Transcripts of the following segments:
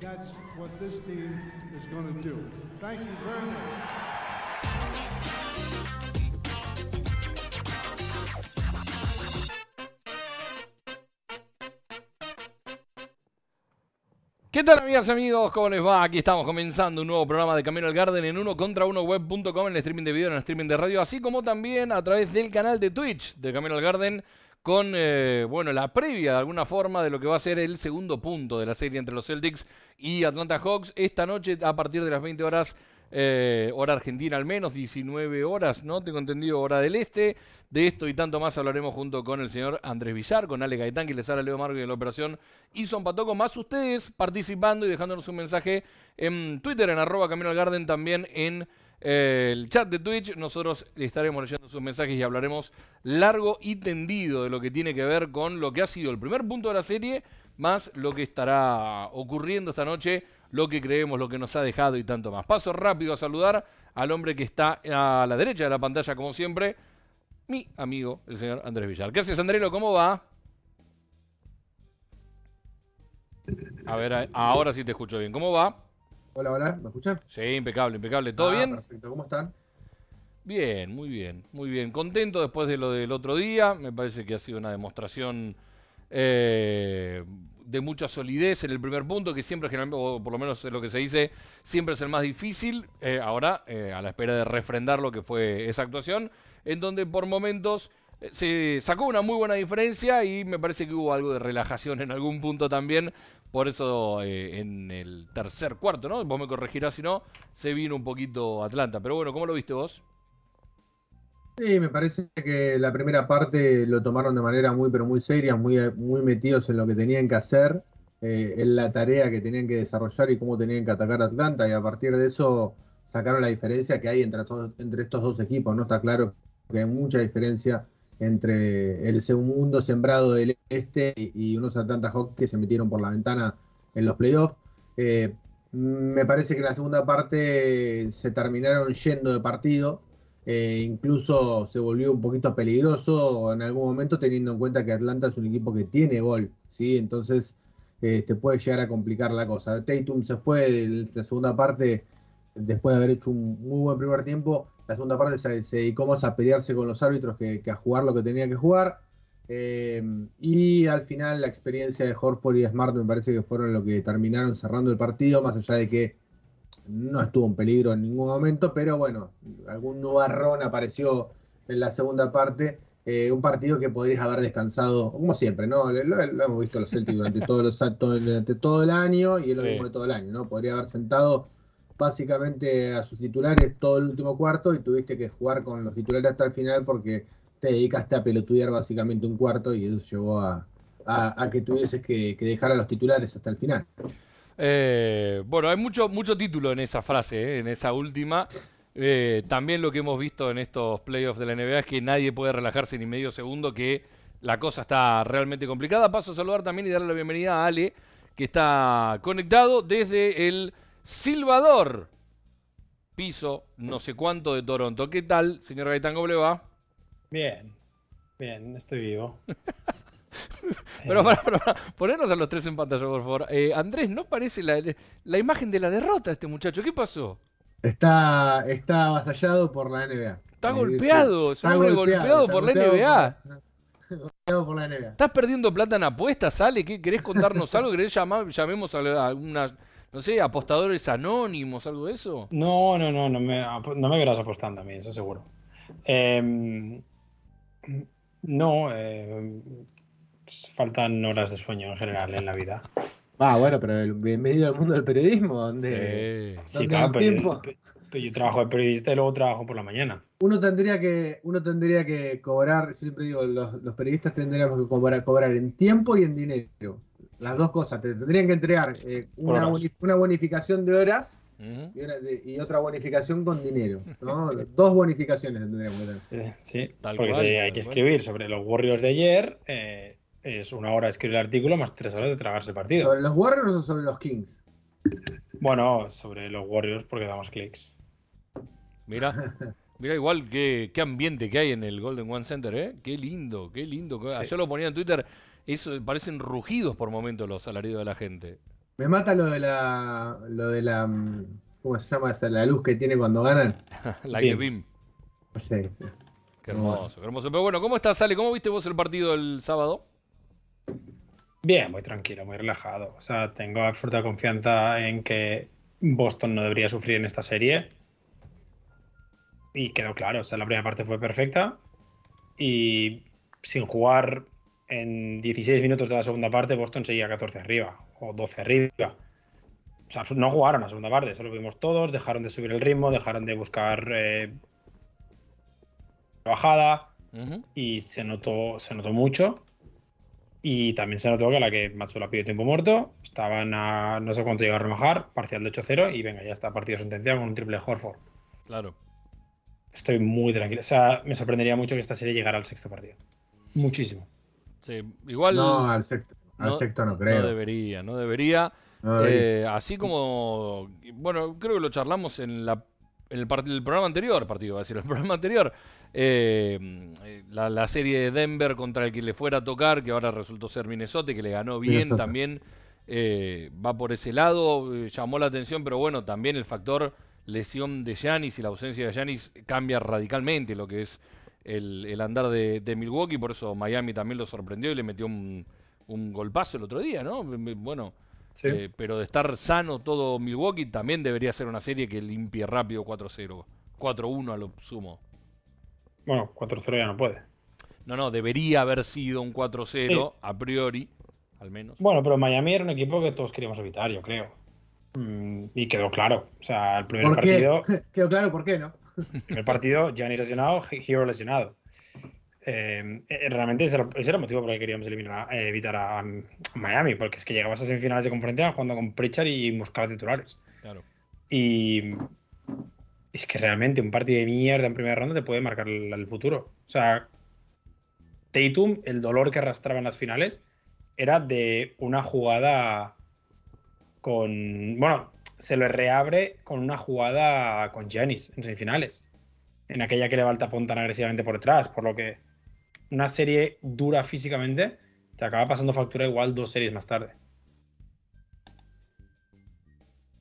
that's what this team is going to do. Thank you very much. ¿Qué tal amigas y amigos? ¿Cómo les va? Aquí estamos comenzando un nuevo programa de Camino al Garden en uno contra uno web.com en el streaming de video, en el streaming de radio, así como también a través del canal de Twitch de Camino al Garden con eh, bueno, la previa de alguna forma de lo que va a ser el segundo punto de la serie entre los Celtics y Atlanta Hawks esta noche a partir de las 20 horas eh, hora argentina al menos, 19 horas, ¿no? Tengo entendido, hora del este. De esto y tanto más hablaremos junto con el señor Andrés Villar, con Ale Gaitán, que les habla Leo Margo de la operación y Son Patoco, más ustedes participando y dejándonos un mensaje en Twitter, en arroba Camino al Garden, también en el chat de Twitch. Nosotros estaremos leyendo sus mensajes y hablaremos largo y tendido de lo que tiene que ver con lo que ha sido el primer punto de la serie, más lo que estará ocurriendo esta noche lo que creemos, lo que nos ha dejado y tanto más. Paso rápido a saludar al hombre que está a la derecha de la pantalla, como siempre, mi amigo, el señor Andrés Villar. ¿Qué haces, Andrelo? ¿Cómo va? A ver, ahora sí te escucho bien. ¿Cómo va? Hola, hola, ¿me escuchan? Sí, impecable, impecable. ¿Todo Ah, bien? Perfecto, ¿cómo están? Bien, muy bien, muy bien. Contento después de lo del otro día. Me parece que ha sido una demostración eh, de mucha solidez en el primer punto, que siempre, generalmente, o por lo menos es lo que se dice, siempre es el más difícil. Eh, ahora, eh, a la espera de refrendar lo que fue esa actuación, en donde por momentos eh, se sacó una muy buena diferencia y me parece que hubo algo de relajación en algún punto también. Por eso eh, en el tercer cuarto, ¿no? Vos me corregirás si no, se vino un poquito Atlanta. Pero bueno, ¿cómo lo viste vos? Sí, me parece que la primera parte lo tomaron de manera muy, pero muy seria, muy, muy metidos en lo que tenían que hacer, eh, en la tarea que tenían que desarrollar y cómo tenían que atacar a Atlanta, y a partir de eso sacaron la diferencia que hay entre, entre estos dos equipos. No está claro que hay mucha diferencia entre el segundo sembrado del este y unos Atlanta Hawks que se metieron por la ventana en los playoffs. Eh, me parece que en la segunda parte se terminaron yendo de partido. Eh, incluso se volvió un poquito peligroso en algún momento, teniendo en cuenta que Atlanta es un equipo que tiene gol, ¿sí? Entonces eh, te puede llegar a complicar la cosa. Tatum se fue de la segunda parte después de haber hecho un muy buen primer tiempo. La segunda parte se, se dedicó más a pelearse con los árbitros que, que a jugar lo que tenía que jugar. Eh, y al final la experiencia de Horford y Smart me parece que fueron lo que terminaron cerrando el partido, más allá de que no estuvo en peligro en ningún momento, pero bueno, algún nubarrón apareció en la segunda parte. Eh, un partido que podrías haber descansado, como siempre, ¿no? Lo, lo- lo hemos visto los Celtics durante, todos los, todo, durante todo el año y es lo Sí. mismo de todo el año, ¿no? Podría haber sentado básicamente a sus titulares todo el último cuarto y tuviste que jugar con los titulares hasta el final porque te dedicaste a pelotudear básicamente un cuarto y eso llevó a, que tuvieses que, que dejar a los titulares hasta el final. Eh, bueno, hay mucho, mucho título en esa frase, ¿eh? en esa última. Eh, también lo que hemos visto en estos playoffs de la NBA es que nadie puede relajarse ni medio segundo, que la cosa está realmente complicada. Paso a saludar también y darle la bienvenida a Ale, que está conectado desde el Silvador, piso no sé cuánto de Toronto. ¿Qué tal, señor Gaitán, cómo le va? Bien, bien, estoy vivo. Pero para, para, para, ponernos a los tres en pantalla, por favor. Eh, Andrés, ¿no parece la, la imagen de la derrota de este muchacho? ¿Qué pasó? Está, está avasallado por la NBA. Está Eh, golpeado, es un está hombre golpeado, está por la golpeado NBA. por- golpeado por la NBA. ¿Estás perdiendo plata en apuestas, Ale? ¿Qué, ¿Querés contarnos algo? ¿Querés llamar, llamemos a algunas, no sé, apostadores anónimos, algo de eso? No, no, no, no me, no me verás apostando a mí, eso seguro. Em, no, em, faltan horas de sueño en general en la vida. Ah, bueno, pero el- bienvenido al mundo del periodismo, donde Sí. Sí, ¿Dónde claro, hay pero, yo- tiempo? pe- pero yo trabajo de periodista y luego trabajo por la mañana. uno tendría que, uno tendría que cobrar, siempre digo, los, los periodistas tendríamos que cobrar, cobrar en tiempo y en dinero. Las dos cosas. Te tendrían que entregar eh, una, una bonificación de horas y, una de- y otra bonificación con dinero. ¿no? dos bonificaciones tendríamos que tener. Eh, Sí, Tal porque cual, si tal hay que cual. escribir sobre los Warriors de ayer, eh, es una hora de escribir el artículo más tres horas de tragarse el partido. ¿Sobre los Warriors o sobre los Kings? Bueno, sobre los Warriors porque damos clics. Mira, mira igual qué, qué ambiente que hay en el Golden One Center, ¿eh? Qué lindo, qué lindo. Sí. Ayer lo ponía en Twitter, eso parecen rugidos por momentos los alaridos de la gente. Me mata lo de la. Lo de la. mm, ¿Cómo se llama esa? La luz que tiene cuando ganan. like a Bien. beam. Sí, sí. Qué hermoso, qué hermoso. Pero bueno, ¿cómo estás, Ale? ¿Cómo viste vos el partido el sábado? Bien, muy tranquilo, muy relajado. O sea, tengo absoluta confianza en que Boston no debería sufrir en esta serie. Y quedó claro, o sea, la primera parte fue perfecta. Y sin jugar en 16 minutos de la segunda parte, Boston seguía 14 arriba o 12 arriba. O sea, no jugaron la segunda parte, eso lo vimos todos, dejaron de subir el ritmo, dejaron de buscar eh, bajada y se notó, se notó mucho. Y también se notó que la que Matsuela pidió tiempo muerto, estaban a no sé cuánto llegaron a bajar, parcial de 8-0 y venga, ya está partido sentenciado con un triple de Horford. Claro. Estoy muy tranquilo. O sea, me sorprendería mucho que esta serie llegara al sexto partido. Muchísimo. Sí, igual No, al sexto. Al no- sexto no creo. debería, no debería. No debería. Eh, así como, bueno, creo que lo charlamos en, la, en el, el programa anterior, partido, va a decir, el programa anterior, eh, eh, la, la serie de Denver contra el que le fuera a tocar, que ahora resultó ser Minnesota, que le ganó bien Minnesota. también, eh, va por ese lado, eh, llamó la atención, pero bueno, también el factor lesión de Giannis y la ausencia de Giannis cambia radicalmente lo que es el, el andar de, de Milwaukee, por eso Miami también lo sorprendió y le metió un, un golpazo el otro día, ¿no? Bueno, Sí. eh, pero de estar sano todo Milwaukee también debería ser una serie que limpie rápido 4-0. 4-1 a lo sumo. Bueno, 4-0 ya no puede. No, no, debería haber sido un 4-0 a priori, al menos. Bueno, pero Miami era un equipo que todos queríamos evitar, yo creo. Mm, y quedó claro. O sea, el primer ¿Por qué? partido, Quedó claro por qué, ¿no? El primer partido, Gianni lesionado, Hero lesionado. Eh, eh, realmente ese era, ese era el motivo por el que queríamos eliminar, eh, evitar a, Miami, porque es que llegabas a semifinales de conferencia jugando con Pritchard y Muscala titulares. Claro. Y es que realmente un partido de mierda en primera ronda te puede marcar el, el futuro. O sea, Tatum, el dolor que arrastraba en las finales era de una jugada con. Bueno, se lo reabre con una jugada con Giannis en semifinales. En aquella que le va el agresivamente por detrás. Por lo que una serie dura físicamente te acaba pasando factura igual dos series más tarde.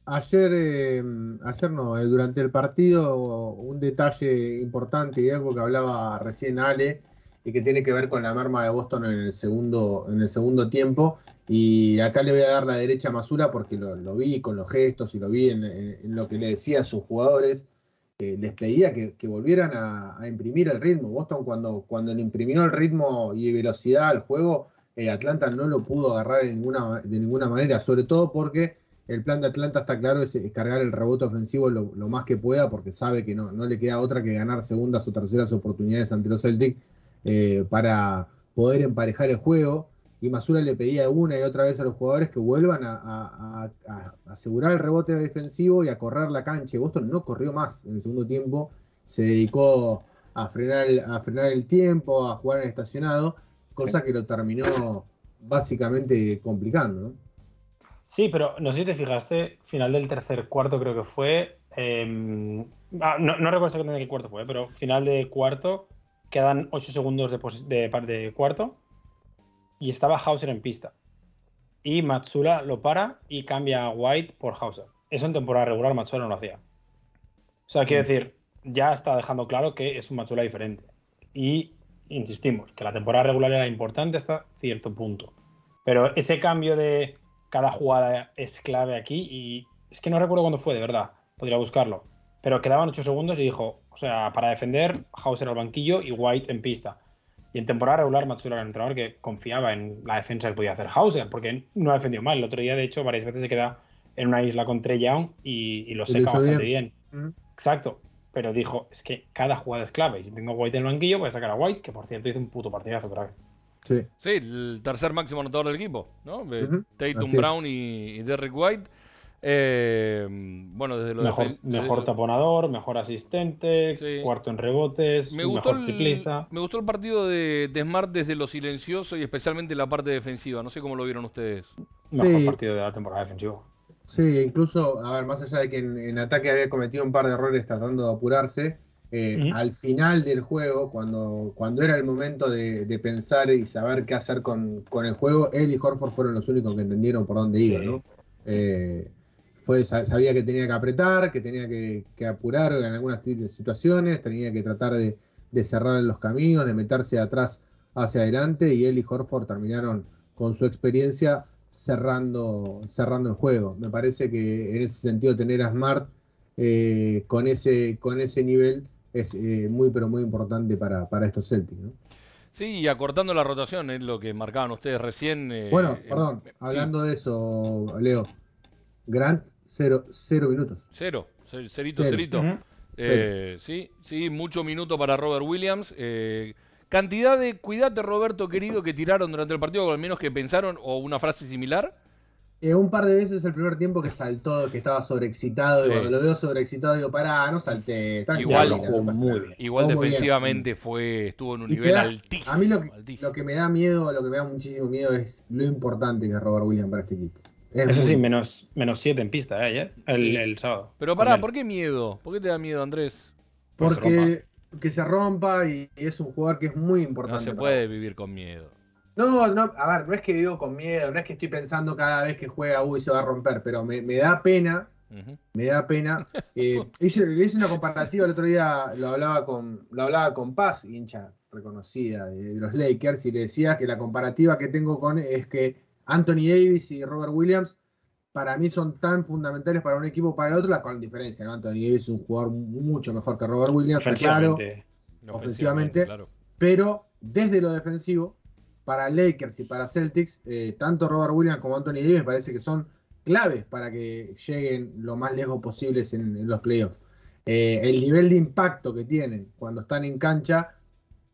Ayer, eh, ayer no, eh, durante el partido, un detalle importante y algo que hablaba recién Ale, y que tiene que ver con la merma de Boston en el segundo, en el segundo tiempo. Y acá le voy a dar la derecha a Masura porque lo, lo vi con los gestos y lo vi en, lo que le decía a sus jugadores. les pedía que, volvieran a, imprimir el ritmo. Boston cuando, cuando le imprimió el ritmo y velocidad al juego, eh, Atlanta no lo pudo agarrar de ninguna, manera, sobre todo porque el plan de Atlanta está claro, es, cargar el rebote ofensivo lo, más que pueda, porque sabe que no, no le queda otra que ganar segundas o terceras oportunidades ante los Celtics eh, para poder emparejar el juego. Y Masura le pedía una y otra vez a los jugadores que vuelvan a, a- a- a asegurar el rebote defensivo y a correr la cancha. Boston no corrió más en el segundo tiempo, se dedicó a frenar el, a frenar el tiempo, a jugar en estacionado, cosa que lo terminó básicamente complicando. ¿no? Sí, pero no sé si te fijaste, final del tercer cuarto creo que fue. eh, ah, no, no recuerdo exactamente qué cuarto fue, pero final de cuarto, quedan 8 segundos de, de, de cuarto y estaba Hauser en pista. Y Matsula lo para y cambia a White por Hauser. Eso en temporada regular Matsula no lo hacía. O sea, quiero decir, ya está dejando claro que es un Matsula diferente. Y insistimos, que la temporada regular era importante hasta cierto punto. Pero ese cambio de cada jugada es clave aquí y es que no recuerdo cuándo fue, de verdad. Podría buscarlo. Pero quedaban 8 segundos y dijo, o sea, para defender, Hauser al banquillo y White en pista. Y en temporada regular, Matsura era un entrenador que confiaba en la defensa que podía hacer Hauser, porque no ha defendido mal. El otro día, de hecho, varias veces se queda en una isla con Trey Young y, y lo seca bastante bien. Ujú. Exacto. Pero dijo, es que cada jugada es clave. Y si tengo a White en el banquillo, voy a sacar a White, que por cierto hizo un puto partidazo, crack. Sí. Sí, el tercer máximo anotador del equipo, ¿no? Ujú, Tatum así. Brown y, y Derrick White. Eh, bueno, desde lo Mejor, mejor desde- taponador, mejor asistente, Sí. cuarto en rebotes, Me gustó, mejor el, triplista. me gustó el partido de, de Smart desde lo silencioso y especialmente la parte defensiva. No sé cómo lo vieron ustedes. Mejor Sí. partido de la temporada defensiva. Sí, incluso, a ver, más allá de que en, en ataque había cometido un par de errores tratando de apurarse, eh, al final del juego, cuando, cuando era el momento de, de pensar y saber qué hacer con, con el juego, él y Horford fueron los únicos que entendieron por dónde iba, Sí. ¿no? Eh, fue, sabía que tenía que apretar, que tenía que, que apurar en algunas situaciones, tenía que tratar de, de cerrar los caminos, de meterse de atrás hacia adelante, y él y Horford terminaron con su experiencia cerrando, cerrando el juego. Me parece que en ese sentido tener a Smart eh, con, ese, con ese nivel es eh, muy pero muy importante para, para estos Celtics. ¿no? Sí, y acortando la rotación, es lo que marcaban ustedes recién. eh, Bueno, perdón, sí, hablando de eso, Leo, Grant, cero, cero minutos. cero, cer- cerito, Cero. cerito. Eh, sí, sí, mucho minuto para Robert Williams. eh, cantidad de cuídate, Roberto querido, que tiraron durante el partido, o al menos que pensaron, o una frase similar. Eh, un par de veces el primer tiempo que saltó, que estaba sobreexcitado, Sí. y cuando lo veo sobreexcitado digo, pará, no salté, tranquilo, Igual no jugó pasa muy nada". bien. Igual Jugó muy bien. defensivamente fue, estuvo en un Y nivel altísimo. A mí lo que, altísimo. lo que me da miedo, lo que me da muchísimo miedo es lo importante que es Robert Williams para este equipo. Es Eso muy- sí, menos, menos 7 en pista, ¿eh? el, Sí. el sábado. Pero pará. ¿por qué miedo? ¿Por qué te da miedo, Andrés? Porque se que se rompa y, y es un jugador que es muy No importante. se para puede vivir con miedo. No, no, a ver, no es que vivo con miedo, no es que estoy pensando cada vez que juega, uy, se va a romper, pero me, me da pena, me da pena. Eh, hice, hice una comparativa el otro día, lo hablaba con, lo hablaba con Paz, hincha reconocida de, de los Lakers, y le decía que la comparativa que tengo con es que Anthony Davis y Robert Williams para mí son tan fundamentales para un equipo para el otro, la con diferencia, ¿no? Anthony Davis es un jugador mucho mejor que Robert Williams, claro. Ofensivamente. Ofensivamente. claro. Pero desde lo defensivo, para Lakers y para Celtics, eh, tanto Robert Williams como Anthony Davis parece que son claves para que lleguen lo más lejos posibles en, en los playoffs. Eh, el nivel de impacto que tienen cuando están en cancha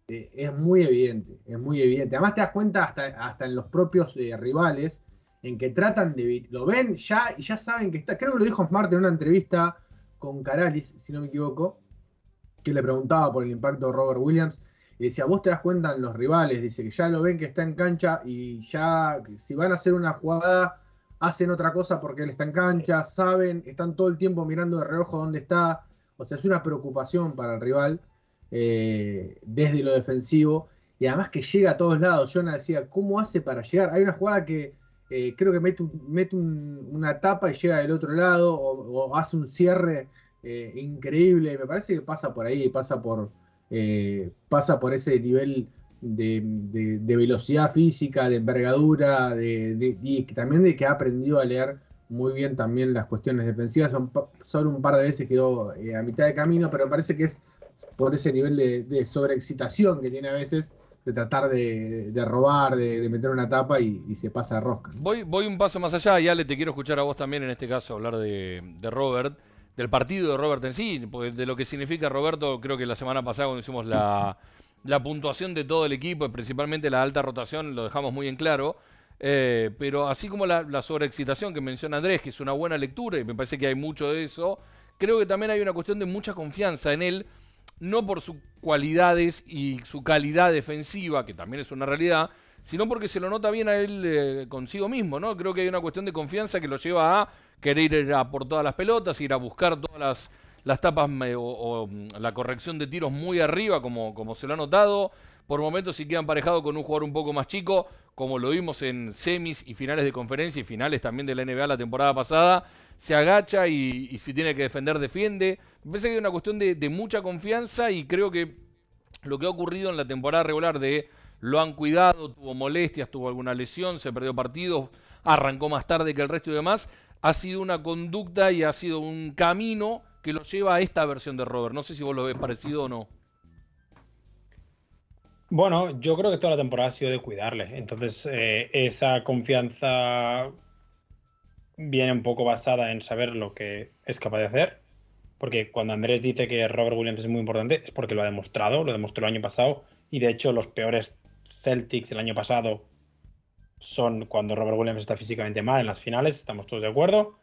eh, es muy evidente, es muy evidente. Además te das cuenta hasta, hasta en los propios eh, rivales en que tratan de lo ven ya y ya saben que está. Creo que lo dijo Smart en una entrevista con Caralis, si no me equivoco, que le preguntaba por el impacto de Robert Williams. Y decía, vos te das cuenta en los rivales, dice que ya lo ven que está en cancha y ya si van a hacer una jugada, hacen otra cosa porque él está en cancha, saben, están todo el tiempo mirando de reojo dónde está. O sea, es una preocupación para el rival eh, desde lo defensivo. Y además que llega a todos lados. Jonah decía, ¿cómo hace para llegar? Hay una jugada que eh, creo que mete, un- mete un- una tapa y llega del otro lado o, o hace un cierre eh, increíble. Me parece que pasa por ahí, pasa por, eh, pasa por ese nivel de, velocidad física, de envergadura, y también de que ha aprendido a leer muy bien también las cuestiones defensivas. Son, solo un par de veces quedó eh, a mitad de camino, pero parece que es por ese nivel de, sobreexcitación que tiene a veces de tratar de, robar, de, meter una tapa y, se pasa de rosca. Voy, voy un paso más allá y Ale, te quiero escuchar a vos también en este caso hablar de, Robert, del partido de Robert en sí, de lo que significa Roberto, creo que la semana pasada cuando hicimos la, la puntuación de todo el equipo, principalmente la alta rotación, lo dejamos muy en claro. eh, pero así como la, la sobreexcitación que menciona Andrés, que es una buena lectura, y me parece que hay mucho de eso, creo que también hay una cuestión de mucha confianza en él, no por sus cualidades y su calidad defensiva, que también es una realidad, sino porque se lo nota bien a él eh, consigo mismo, ¿no? Creo que hay una cuestión de confianza que lo lleva a querer ir a por todas las pelotas, ir a buscar todas las, las tapas eh, o, mm, la corrección de tiros muy arriba, como, como se lo ha notado. Por momentos si queda emparejado con un jugador un poco más chico, como lo vimos en semis y finales de conferencia y finales también de la NBA la temporada pasada, se agacha y si tiene que defender, defiende. Me parece que hay una cuestión de, de mucha confianza y creo que lo que ha ocurrido en la temporada regular de lo han cuidado, tuvo molestias, tuvo alguna lesión, se perdió partidos, arrancó más tarde que el resto y demás, ha sido una conducta y ha sido un camino que lo lleva a esta versión de Robert. No sé si vos lo ves parecido o no. Bueno, yo creo que toda la temporada ha sido de cuidarle. Entonces, eh, esa confianza viene un poco basada en saber lo que es capaz de hacer. Porque cuando Andrés dice que Robert Williams es muy importante, es porque lo ha demostrado, lo demostró el año pasado. Y de hecho, los peores Celtics el año pasado son cuando Robert Williams está físicamente mal en las finales, estamos todos de acuerdo.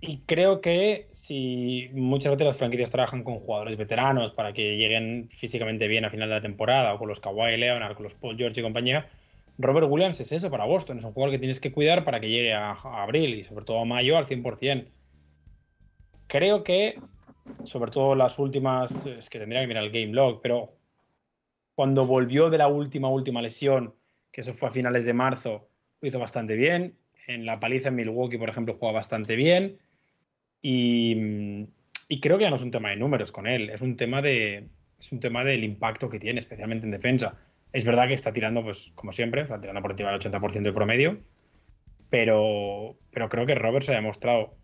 Y creo que si muchas veces las franquicias trabajan con jugadores veteranos para que lleguen físicamente bien a final de la temporada, o con los Kawhi Leonard, con los Paul George y compañía, Robert Williams es eso para Boston. Es un jugador que tienes que cuidar para que llegue a, a abril y sobre todo a mayo al 100%. Creo que, sobre todo las últimas, es que tendría que mirar el game log, pero cuando volvió de la última, última lesión, que eso fue a finales de marzo, lo hizo bastante bien. En la paliza en Milwaukee, por ejemplo, juega bastante bien. Y, creo que ya no es un tema de números con él, es un tema de es un tema del impacto que tiene, especialmente en defensa. Es verdad que está tirando, pues, como siempre, está tirando por encima del 80% de promedio, pero, pero creo que Roberts ha demostrado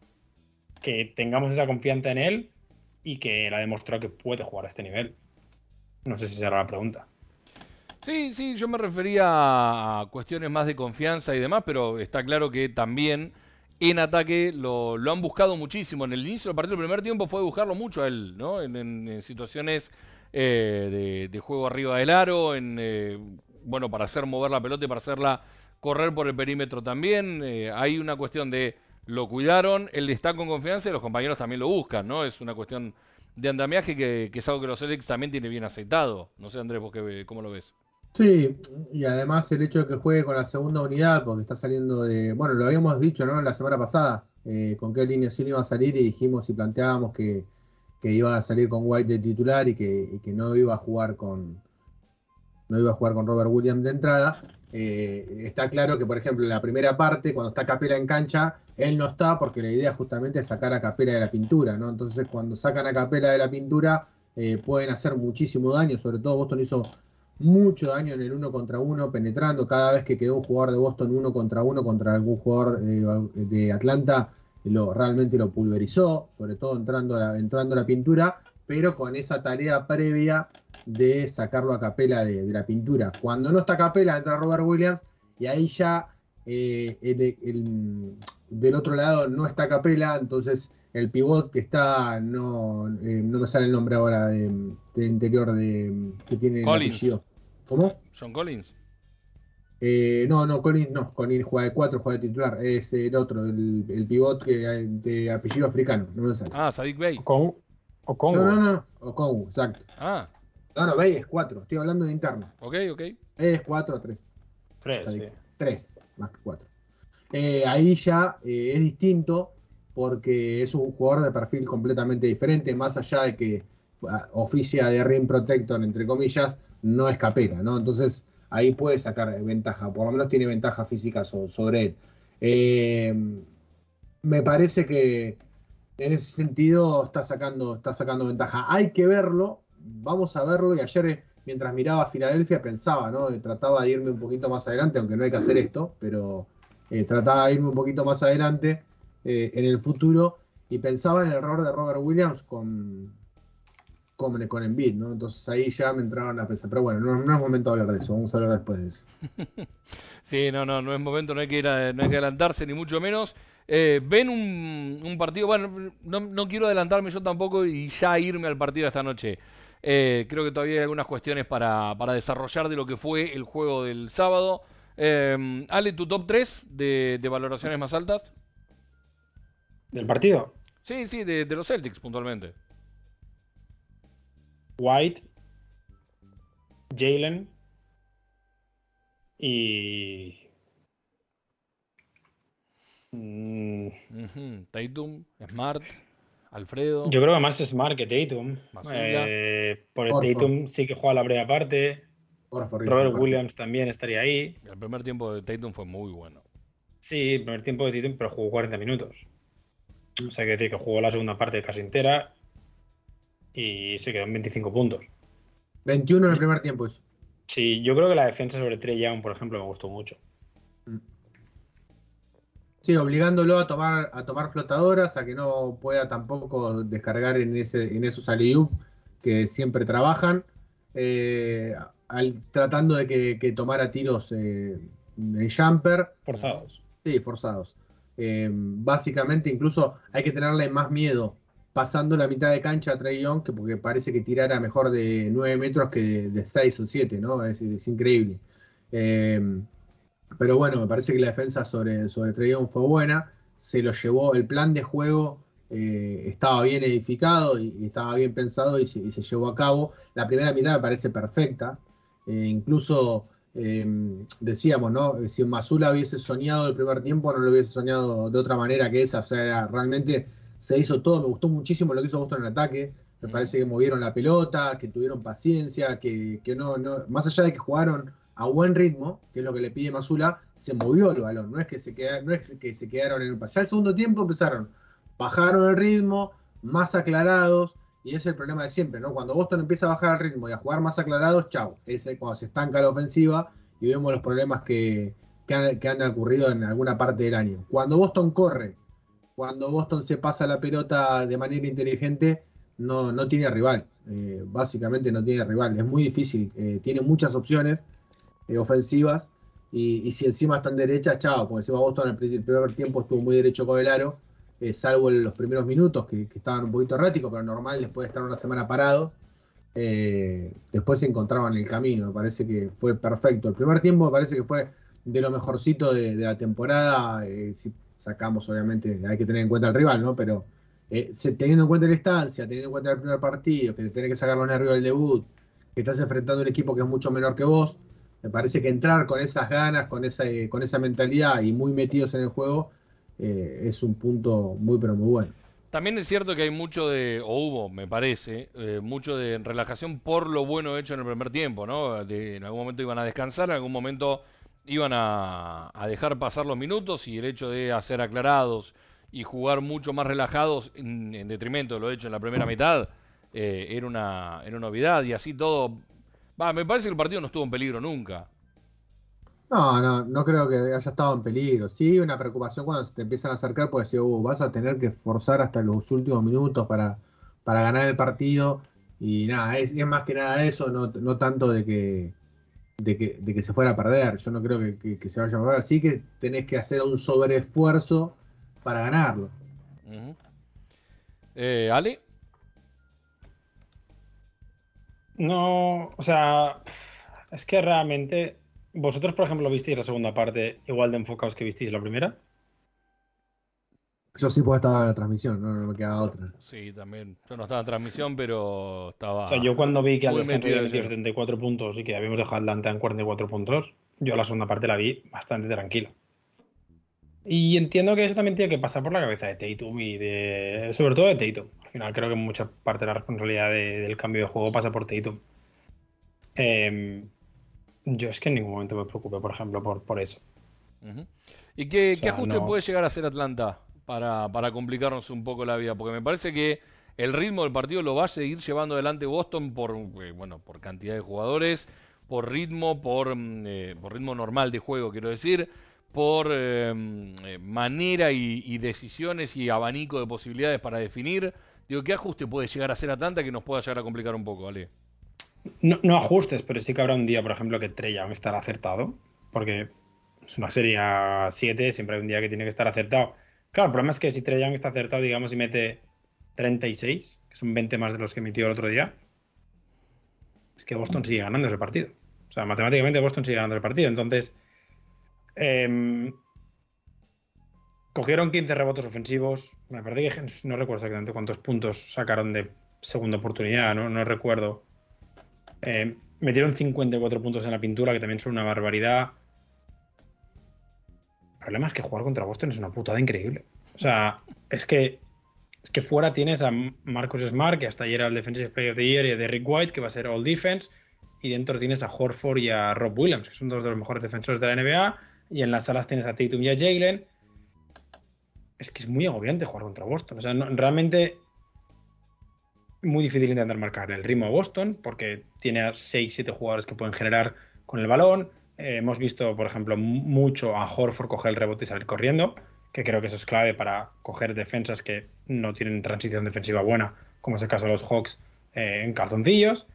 que tengamos esa confianza en él y que él ha demostrado que puede jugar a este nivel. No sé si será la pregunta. Sí, sí, yo me refería a cuestiones más de confianza y demás, pero está claro que también en ataque lo, lo, han buscado muchísimo. En el inicio del partido del primer tiempo fue buscarlo mucho a él, ¿no? En, situaciones eh, de, de, juego arriba del aro, en eh, bueno, para hacer mover la pelota y para hacerla correr por el perímetro también. Eh, hay una cuestión de lo cuidaron, él está con confianza y los compañeros también lo buscan, ¿no? Es una cuestión de andamiaje que, que es algo que los Celtics también tiene bien aceitado. No sé, Andrés, ¿vos qué, cómo lo ves? Sí, y además el hecho de que juegue con la segunda unidad, porque está saliendo de. Bueno, lo habíamos dicho, ¿no? La semana pasada, eh, con qué alineación iba a salir y dijimos y planteábamos que, que iba a salir con White de titular y que, que, no iba a jugar con. No iba a jugar con Robert Williams de entrada. Eh, está claro que, por ejemplo, en la primera parte, cuando está Capela en cancha, él no está porque la idea justamente es sacar a Capela de la pintura, ¿no? Entonces, cuando sacan a Capela de la pintura, eh, pueden hacer muchísimo daño. Sobre todo, Boston hizo mucho daño en el uno contra uno, penetrando cada vez que quedó un jugador de Boston uno contra uno contra algún jugador eh, de Atlanta, lo, realmente lo pulverizó, sobre todo entrando a, la, entrando la pintura, pero con esa tarea previa de sacarlo a capela de, de, la pintura. Cuando no está capela, entra Robert Williams y ahí ya eh, el, el, del otro lado no está capela, entonces el pivot que está, no, eh, no me sale el nombre ahora de, del interior de que tiene Collins. el apellido. ¿Cómo? John Collins. Eh, no, no, Collins no, Collins juega de 4, juega de titular, es el otro, el, el pivot que, de apellido africano, no me sale. Ah, Sadik Bey. Con, o Congo. No, no, no, o Congo, exacto. Ah. No, no, Bey es 4, estoy hablando de interno. Ok, ok. Es 4 o 3. 3, sí. 3, más que 4. Eh, ahí ya eh, es distinto porque es un jugador de perfil completamente diferente, más allá de que uh, oficia de rim protector, entre comillas, no es ¿no? Entonces ahí puede sacar ventaja, por lo menos tiene ventaja física so sobre él. Eh, me parece que en ese sentido está sacando, está sacando ventaja. Hay que verlo, vamos a verlo, y ayer mientras miraba a Filadelfia pensaba, ¿no? Trataba de irme un poquito más adelante, aunque no hay que hacer esto, pero eh, trataba de irme un poquito más adelante eh, en el futuro y pensaba en el error de Robert Williams con, con, con Embiid, ¿no? Entonces ahí ya me entraron a pensar, pero bueno, no, no, es momento de hablar de eso, vamos a hablar después de eso. sí, no, no, no es momento, no hay que, ir a, no hay que adelantarse, ni mucho menos. Eh, ven un, un, partido, bueno, no, no, quiero adelantarme yo tampoco y ya irme al partido esta noche. Eh, creo que todavía hay algunas cuestiones para, para, desarrollar de lo que fue el juego del sábado. Eh, Ale, tu top 3 de, de, valoraciones más altas. ¿Del partido? Sí, sí, de, de los Celtics puntualmente. White, Jalen y. Mm. Uh -huh. Tatum, Smart, Alfredo. Yo creo que más Smart que Tatum. Eh, por el Orford. Tatum sí que juega la breve parte. Orford, Robert Williams también estaría ahí. El primer tiempo de Tatum fue muy bueno. Sí, el primer tiempo de Tatum, pero jugó 40 minutos. O sea, hay que decir que jugó la segunda parte casi entera y se quedó en 25 puntos. 21 en el primer tiempo. Sí, yo creo que la defensa sobre Trey Young, por ejemplo, me gustó mucho. Sí, obligándolo a tomar, a tomar flotadoras, a que no pueda tampoco descargar en, ese, en esos alley que siempre trabajan, eh, al, tratando de que, que tomara tiros eh, en jumper. Forzados. Sí, forzados. Eh, básicamente, incluso hay que tenerle más miedo pasando la mitad de cancha a Trey Young, que porque parece que tirara mejor de 9 metros que de, 6 o 7, ¿no? Es, increíble. Em, pero bueno, me parece que la defensa sobre, sobre fue buena. Se lo llevó, el plan de juego eh, estaba bien edificado y, estaba bien pensado y se, llevó a cabo. La primera mitad me parece perfecta. Eh, incluso em, decíamos, ¿no? Si Mazula hubiese soñado el primer tiempo, no lo hubiese soñado de otra manera que esa. O sea, era realmente se hizo todo, me gustó muchísimo lo que hizo Boston en el ataque, me parece que movieron la pelota, que tuvieron paciencia, que, no, no, más allá de que jugaron a buen ritmo, que es lo que le pide Masula, se movió el balón, no es que se, quedaron, no es que se quedaron en un Ya el segundo tiempo empezaron, bajaron el ritmo, más aclarados, y ese es el problema de siempre, ¿no? Cuando Boston empieza a bajar el ritmo y a jugar más aclarados, chau, es cuando se estanca la ofensiva y vemos los problemas que, han, que han ocurrido en alguna parte del año. Cuando Boston corre cuando Boston se pasa la pelota de manera inteligente, no, no tiene rival. Eh, básicamente no tiene rival. Es muy difícil. Eh, tiene muchas opciones eh, ofensivas. Y, si encima están derechas, chao. Como decía Boston, el primer tiempo estuvo muy derecho con el aro, salvo en los primeros minutos que, estaban un poquito erráticos, pero normal después de estar una semana parado. después se encontraban en el camino. Me parece que fue perfecto. El primer tiempo me parece que fue de lo mejorcito de, la temporada sacamos obviamente, hay que tener en cuenta el rival, ¿no? Pero eh, teniendo en cuenta la estancia, teniendo en cuenta el primer partido, que te tenés que sacar los nervios del debut, que estás enfrentando un equipo que es mucho menor que vos, me parece que entrar con esas ganas, con esa, eh, con esa mentalidad y muy metidos en el juego, eh, es un punto muy, pero muy bueno. También es cierto que hay mucho de, o hubo, me parece, mucho de relajación por lo bueno hecho en el primer tiempo, ¿no? en algún momento iban a descansar, en algún momento iban a, dejar pasar los minutos y el hecho de hacer aclarados y jugar mucho más relajados en, detrimento de lo hecho en la primera mitad eh, era, una, era novedad y así todo. Va, me parece que el partido no estuvo en peligro nunca. No, no, no creo que haya estado en peligro. Sí, una preocupación cuando se te empiezan a acercar, pues decir, uh, vas a tener que forzar hasta los últimos minutos para, para ganar el partido. Y nada, es, es más que nada eso, no, no tanto de que, de que, se fuera a perder. Yo no creo que, se vaya a perder. Así que tenés que hacer un sobreesfuerzo para ganarlo. Eh, ¿Ale? No, o sea, es que realmente. ¿Vosotros, por ejemplo, visteis la segunda parte igual de enfocados que visteis la primera? Yo sí puedo estar en la transmisión, no, me queda otra. Sí, también. Yo no estaba en transmisión, pero estaba. O sea, yo cuando vi que al descanso había metido 74 puntos y que habíamos dejado Atlanta en 44 puntos, yo la segunda parte la vi bastante tranquila. Y entiendo que eso también tiene que pasar por la cabeza de Tatum y de. sobre todo de Tatum. Al final creo que mucha parte de la responsabilidad del cambio de juego pasa por Tatum. Em, yo es que en ningún momento me preocupé, por ejemplo, por, por eso. ¿Y qué, ajuste puede llegar a hacer Atlanta? para, complicarnos un poco la vida, porque me parece que el ritmo del partido lo va a seguir llevando adelante Boston por, eh, bueno, por cantidad de jugadores, por ritmo, por, mm, eh, por ritmo normal de juego, quiero decir, por eh, mm, manera y, decisiones y abanico de posibilidades para definir. Digo, ¿qué ajuste puede llegar a ser Atlanta que nos pueda llegar a complicar un poco, Ale? No, ajustes, pero sí que habrá un día, por ejemplo, que Trey estará acertado, porque es una serie 7, siempre hay un día que tiene que estar acertado. Claro, el problema es que si Trey está acertado, digamos, y mete 36, que son 20 más de los que emitió el otro día, es que Boston sigue ganando ese partido. O sea, matemáticamente Boston sigue ganando el partido. Entonces, em, cogieron 15 rebotes ofensivos. Me parece que no recuerdo exactamente cuántos puntos sacaron de segunda oportunidad, no, recuerdo. Em, metieron 54 puntos en la pintura, que también son una barbaridad. El problema es que jugar contra Boston es una putada increíble. O sea, es que, es que fuera tienes a Marcus Smart, que hasta ayer era el Defensive Player of the Year, y a Derrick White, que va a ser All Defense. Y dentro tienes a Horford y a Rob Williams, que son dos de los mejores defensores de la NBA. Y en las salas tienes a Tatum y a Jalen. Es que es muy agobiante jugar contra Boston. O sea, realmente muy difícil intentar marcar el ritmo a Boston, porque tiene a 6-7 jugadores que pueden generar con el balón. Eh, hemos visto, por ejemplo, mucho a Horford coger el rebote y salir corriendo, que creo que eso es clave para coger defensas que no tienen transición defensiva buena, como es el caso de los Hawks eh, en calzoncillos.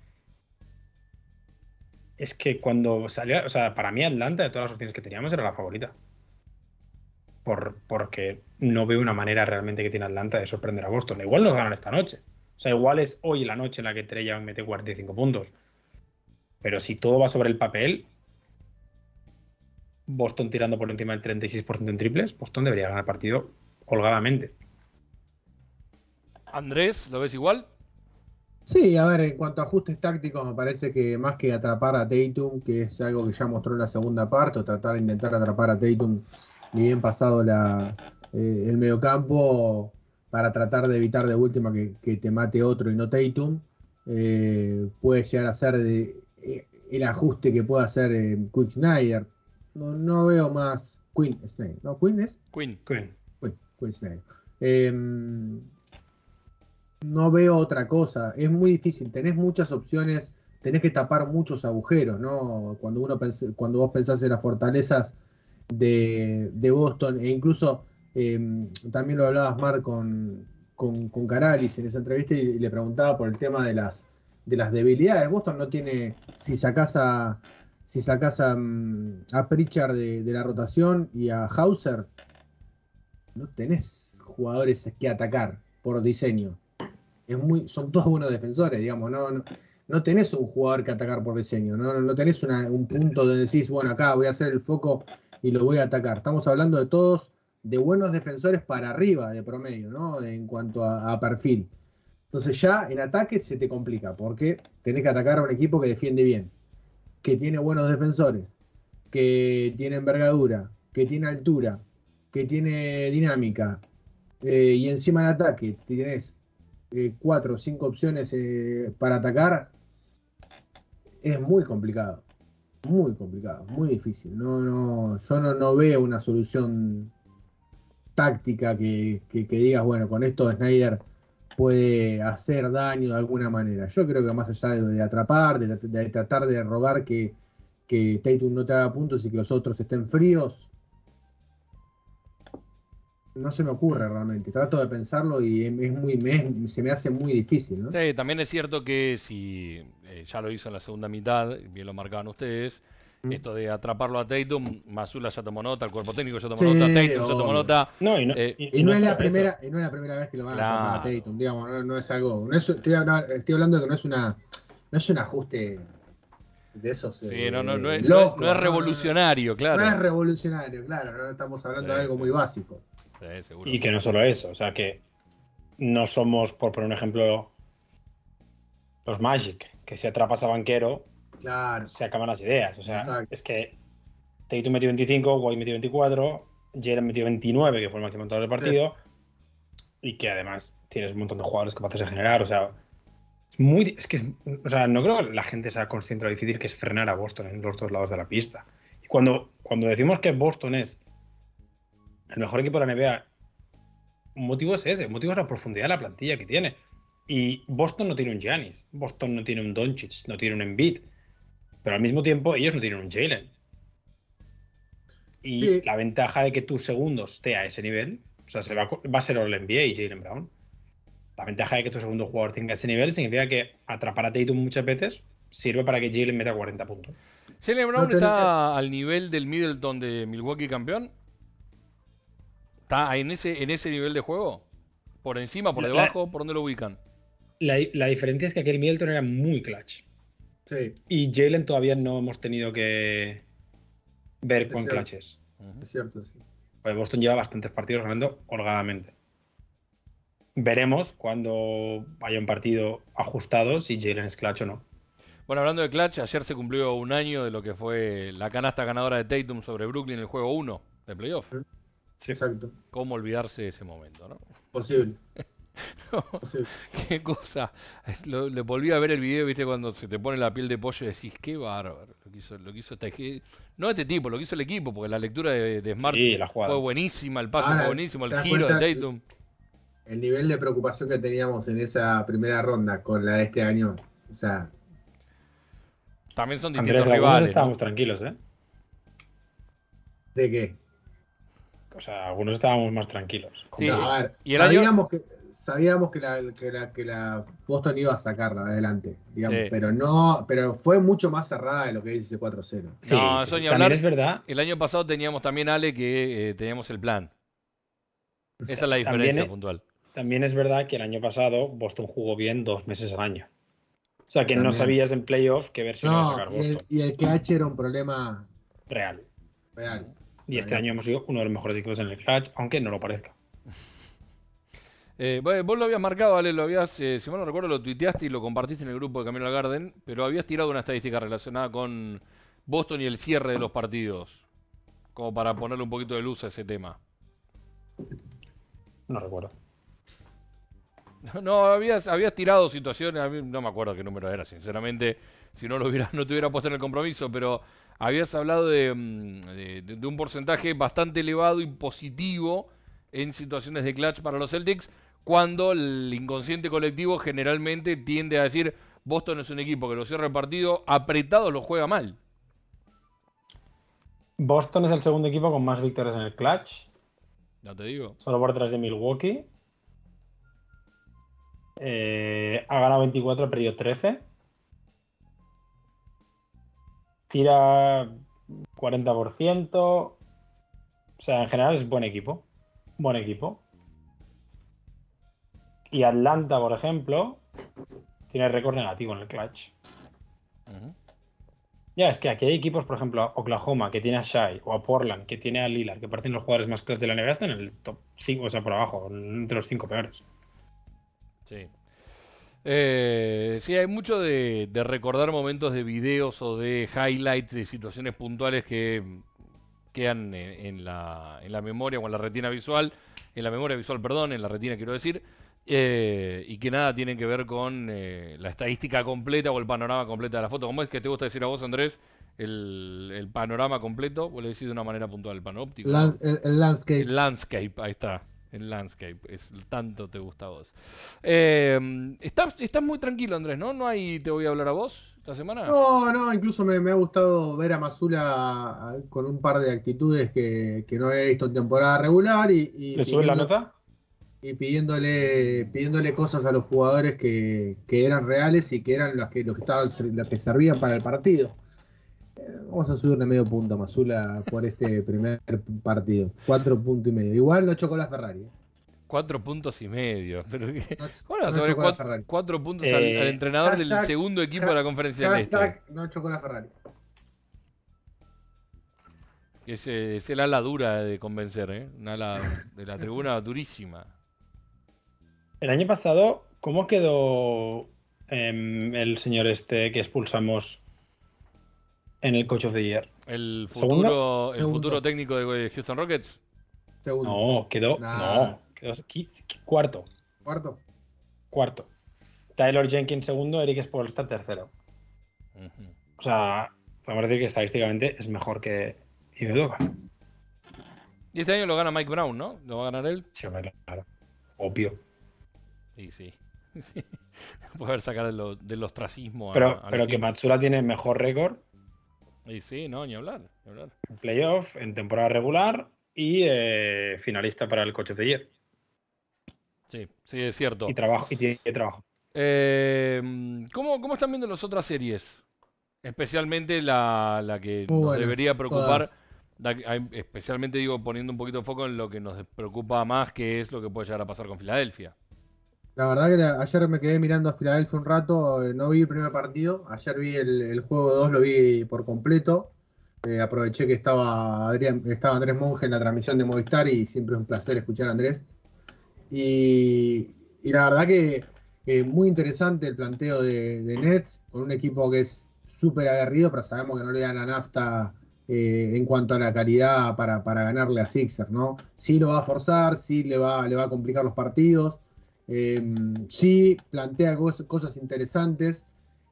Es que cuando salió, o sea, para mí Atlanta, de todas las opciones que teníamos, era la favorita. por, porque no veo una manera realmente que tiene Atlanta de sorprender a Boston. Igual nos ganan esta noche. O sea, igual es hoy la noche en la que Young mete 45 puntos. Pero si todo va sobre el papel, Boston tirando por encima del 36% en triples, Boston debería ganar el partido holgadamente. Andrés, ¿lo ves igual? Sí, a ver, en cuanto a ajustes tácticos, me parece que más que atrapar a Tatum, que es algo que ya mostró en la segunda parte, o tratar de intentar atrapar a Tatum ni bien pasado la, eh, el mediocampo, para tratar de evitar de última que, que te mate otro y no Tatum, eh, puede llegar a ser de, eh, el ajuste que puede hacer eh, Quinn Snyder. No, no veo más. Quinn Snyder. ¿No? ¿Quinn es? Quinn. Quinn. Quinn, Quinn Snyder. No veo otra cosa. Es muy difícil. Tenés muchas opciones. Tenés que tapar muchos agujeros, ¿no? Cuando uno cuando vos pensás en las fortalezas de, de Boston, e incluso em, también lo hablabas, Mar, con, con, con Caralis en esa entrevista y le preguntaba por el tema de las, de las debilidades. Boston no tiene, si sacás a, si sacás a, mm, a Pritchard de, de la rotación y a Hauser, no tenés jugadores que atacar por diseño. Son todos buenos defensores, digamos, no, no, tenés un jugador que atacar por diseño, no, no tenés un punto donde decís, bueno, acá voy a hacer el foco y lo voy a atacar. Estamos hablando de todos de buenos defensores para arriba de promedio, ¿no? En cuanto a, perfil. Entonces ya en ataque se te complica, porque tenés que atacar a un equipo que defiende bien, que tiene buenos defensores, que tiene envergadura, que tiene altura, que tiene dinámica, eh, y encima en ataque tienes eh, cuatro o cinco opciones eh, para atacar, es muy complicado. Muy complicado, muy difícil. No, no, yo no, no veo una solución táctica que, que- digas, bueno, con esto Snyder puede hacer daño de alguna manera. Yo creo que más allá de, de atrapar, de, de tratar de rogar que, que Tatum no te haga puntos y que los otros estén fríos, no se me ocurre realmente. Trato de pensarlo y es muy, me se me hace muy difícil, ¿no? Sí, también es cierto que si eh, ya lo hizo en la segunda mitad, bien lo marcaban ustedes, Mm. esto de atraparlo a Tatum, Mazula ya tomó nota, el cuerpo técnico ya tomó Sí, nota, Tatum ya tomó obvio. nota. No, y no, Eh, Y no, es la primera, y no es la primera vez que lo van a hacer Claro. a Tatum, digamos, no, no es algo, no es- estoy, habla- estoy hablando de que no es una, no es un ajuste de esos. Sí, eh, no, no, no, es, no es- locos, no es revolucionario, claro. No es revolucionario, claro, no estamos hablando Sí, de algo sí. muy básico. Sí, seguro. Y que no solo eso, o sea que no somos, por poner un ejemplo, los Magic, que si atrapas a banquero, Claro. se acaban las ideas. O sea, Exacto. es que Tatum metió 25, White metió 24, Jalen metió 29, que fue el máximo en todo el partido, y que además tienes un montón de jugadores capaces de generar. O sea, es muy. Es que es- o sea, no creo que la gente sea consciente de lo difícil que es frenar a Boston en los dos lados de la pista. Y cuando, cuando decimos que Boston es el mejor equipo de la NBA, un motivo es ese, un motivo es la profundidad de la plantilla que tiene. Y Boston no tiene un Giannis, Boston no tiene un Doncic, no tiene un Embiid, pero al mismo tiempo ellos no tienen un Jalen. Y Sí. la ventaja de que tu segundo esté a ese nivel, o sea, se va, a co- va a ser All NBA y Jalen Brown. La ventaja de que tu segundo jugador tenga ese nivel significa que atrapar a Tatum muchas veces sirve para que Jalen meta 40 puntos. ¿Jalen Brown No está al nivel del Middleton de Milwaukee campeón? ¿Está en ese, en ese nivel de juego? ¿Por encima, por La- debajo? ¿Por dónde lo ubican? La, la diferencia es que aquel Middleton era muy clutch. Sí, Y Jalen todavía no hemos tenido que ver Es cuán cierto. clutch es. Cierto, sí. Pues Boston lleva bastantes partidos ganando holgadamente. Veremos cuando haya un partido ajustado si Jalen es clutch o no. Bueno, hablando de Clutch, ayer se cumplió un año de lo que fue la canasta ganadora de Tatum sobre Brooklyn en el juego 1 de playoff. Exacto. ¿Cómo olvidarse de ese momento, no? Posible. Posible. Qué cosa. Lo- le volví a ver el video, viste, cuando se te pone la piel de pollo y decís, qué bárbaro. Lo que hizo, lo que hizo este, que- no este tipo, lo que hizo el equipo, porque la lectura de, de Smart Sí, la jugada. fue buenísima, el pase Ahora, fue buenísimo, el ¿te das giro cuenta? de Tatum. El nivel de preocupación que teníamos en esa primera ronda con la de este año, o sea, También son Andrés, distintos algunos rivales. ¿no? estábamos tranquilos, ¿eh? ¿de qué? O sea, algunos estábamos más tranquilos. Sí, No, a ver, y el año- sabíamos que sabíamos que la, que la que la Boston iba a sacarla adelante, digamos, Sí. pero no, pero fue mucho más cerrada de lo que dice 4-0. Sí, No, sí, eso sí. ni También hablar. es verdad. El año pasado teníamos también, Ale, que eh, teníamos el plan. Esa es la También diferencia es- puntual. También es verdad que el año pasado Boston jugó bien dos meses al año. O sea que no También. sabías en playoff qué versión iba a No, sacar y el, Boston. y el clutch era un problema Real. real. Y este año hemos sido uno de los mejores equipos en el clutch, aunque no lo parezca. Eh, vos lo habías marcado, Ale, lo habías, eh, si mal no recuerdo, lo tuiteaste y lo compartiste en el grupo de Camino al Garden, pero habías tirado una estadística relacionada con Boston y el cierre de los partidos, como para ponerle un poquito de luz a ese tema. No recuerdo. No, habías, habías tirado situaciones, no me acuerdo qué número era, sinceramente, si no lo hubiera, no te hubiera puesto en el compromiso, pero habías hablado de, mm, de- un porcentaje bastante elevado y positivo en situaciones de clutch para los Celtics, cuando el inconsciente colectivo generalmente tiende a decir, Boston es un equipo que lo cierra el partido, apretado lo juega mal. Boston es el segundo equipo con más victorias en el clutch, Ya te digo. solo por detrás de Milwaukee. Eh, ha ganado 24, ha perdido 13. Tira 40%. O sea, en general es buen equipo. Buen equipo. Y Atlanta, por ejemplo, tiene récord negativo en el clutch. Ya, es que aquí hay equipos, por ejemplo, Oklahoma, que tiene a Shai, o a Portland, que tiene a Lillard, que parecen los jugadores más clutch de la NBA, están en el top 5, o sea, por abajo, entre los 5 peores. Sí. Eh, sí, hay mucho de, de recordar momentos de videos o de highlights de situaciones puntuales que quedan en, en la, en la memoria o en la retina visual, en la memoria visual, perdón, en la retina quiero decir, eh, y que nada tienen que ver con eh, la estadística completa o el panorama completo de la foto. ¿Cómo es que te gusta decir a vos, Andrés? El, el panorama completo, o le decís de una manera puntual, el panóptico. el landscape. El landscape, ahí está. El landscape, es tanto te gusta a vos. Eh, estás, estás muy tranquilo, Andrés, ¿no? No hay te voy a hablar a vos esta semana. No, no, incluso me, me ha gustado ver a Masula ah, con un par de actitudes que, que no he visto en temporada regular y, y ¿Le suben la nota? y pidiéndole, pidiéndole cosas a los jugadores que, que eran reales y que eran los que, los que estaban los que servían para el partido. Eh, Vamos a subirle medio punto a Masula por este primer partido. Cuatro puntos y medio. Igual no chocó la Ferrari. eh. Cuatro puntos y medio. Pero ¿qué? No, ¿Cómo le vas a no poner chocó la cuatro, puntos Eh, al, al entrenador del segundo equipo de la conferencia del Este? No chocó la Ferrari. Es, eh, es el ala dura de convencer, ¿eh? Una ala de la tribuna durísima. El año pasado, ¿cómo quedó em, el señor este que expulsamos en el Coach of the Year? El ¿Segundo? futuro, el Segundo. futuro técnico de Houston Rockets. Segundo. No, quedó. Nah. No, quedó cuarto. Cuarto. Cuarto. Tyler Jenkins segundo, Eric Spoelstra tercero. O sea, podemos decir que estadísticamente es mejor que Ibedoga. Y este año lo gana Mike Brown, ¿no? ¿Lo va a ganar él? Sí, claro. Obvio. Sí, sí. sí. Poder sacar del, del ostracismo a- Pero, a pero los que. Matsura tiene mejor récord Y sí, no, ni hablar. ni hablar. en playoff, en temporada regular y eh, finalista para el Coach of the Year. Sí, sí, es cierto. Y trabajo, y tiene trabajo. Eh, ¿cómo, ¿Cómo están viendo las otras series? Especialmente la, la que Muy nos buenas, debería preocupar, la especialmente digo poniendo un poquito de foco en lo que nos preocupa más, que es lo que puede llegar a pasar con Filadelfia. La verdad que ayer me quedé mirando a Filadelfia un rato, eh, no vi el primer partido, ayer vi el, juego 2, lo vi por completo. Eh, aproveché que estaba, Adrián, estaba Andrés Monge en la transmisión de Movistar y siempre es un placer escuchar a Andrés. Y, la verdad que eh, muy interesante el planteo de, de Nets, con un equipo que es súper aguerrido, pero sabemos que no le dan la nafta eh, en cuanto a la calidad para, para ganarle a Sixer, ¿no? Sí lo va a forzar, sí le va, le va a complicar los partidos. Eh, sí, plantea cos- cosas interesantes,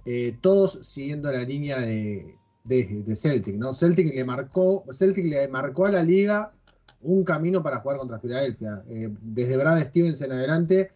eh, todos siguiendo la línea de, de- Celtic, ¿no? Celtic le marcó, Celtic le marcó a la liga un camino para jugar contra Filadelfia. Eh, desde Brad Stevens en adelante,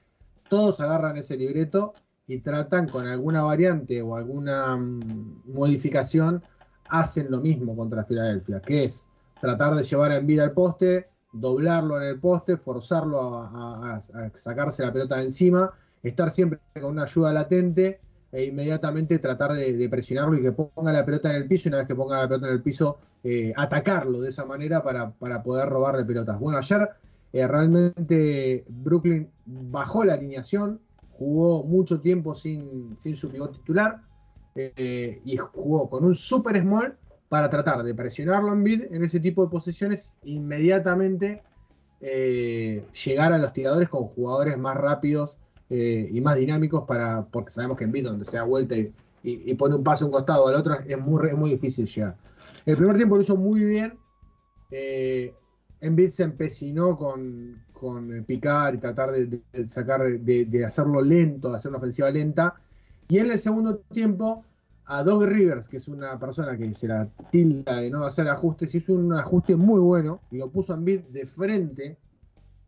todos agarran ese libreto y tratan con alguna variante o alguna mm, modificación, hacen lo mismo contra Filadelfia, que es tratar de llevar a vida al poste, doblarlo en el poste, forzarlo a, sacarse la pelota de encima, estar siempre con una ayuda latente e inmediatamente tratar de, presionarlo y que ponga la pelota en el piso y una vez que ponga la pelota en el piso, eh, atacarlo de esa manera para, poder robarle pelotas. Bueno, ayer Eh, realmente Brooklyn bajó la alineación, jugó mucho tiempo sin, sin su pivot titular eh, y jugó con un super small para tratar de presionarlo en bid en ese tipo de posiciones inmediatamente eh, llegar a los tiradores con jugadores más rápidos eh, y más dinámicos para porque sabemos que en bid donde se da vuelta y, y- pone un pase a un costado al otro es muy, es muy difícil llegar. El primer tiempo lo hizo muy bien. Eh, Embiid se empecinó con, con picar y tratar de, sacar, de hacerlo lento, de hacer una ofensiva lenta. Y en el segundo tiempo, a Doug Rivers, que es una persona que se la tilda de no hacer ajustes, hizo un ajuste muy bueno y lo puso a Embiid de frente,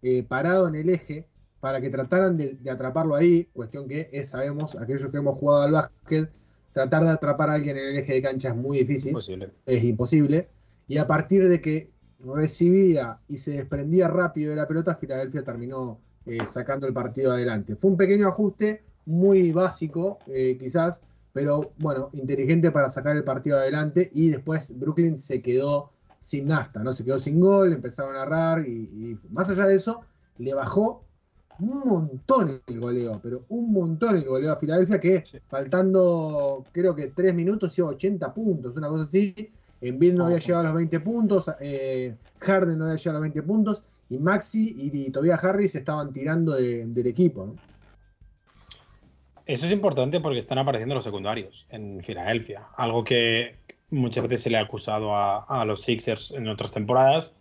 eh, parado en el eje, para que trataran de, de atraparlo ahí. Cuestión que es, sabemos, aquellos que hemos jugado al básquet, tratar de atrapar a alguien en el eje de cancha es muy difícil Imposible. es imposible. Y a partir de que recibía y se desprendía rápido de la pelota, Filadelfia terminó eh, sacando el partido adelante. Fue un pequeño ajuste, muy básico, eh, quizás, pero bueno, inteligente para sacar el partido adelante. Y después Brooklyn se quedó sin nafta, ¿no? Se quedó sin gol, empezaron a narrar y, y más allá de eso, le bajó un montón el goleo, pero un montón el goleo a Filadelfia que Sí. faltando creo que 3 minutos iba 80 puntos, una cosa así. Embiid no había llegado a los 20 puntos, eh, Harden no había llegado a los 20 puntos y Maxi y, y Tobias Harris estaban tirando de- del equipo. ¿no? Eso es importante porque están apareciendo los secundarios en Filadelfia. Algo que muchas veces se le ha acusado a, los Sixers en otras temporadas.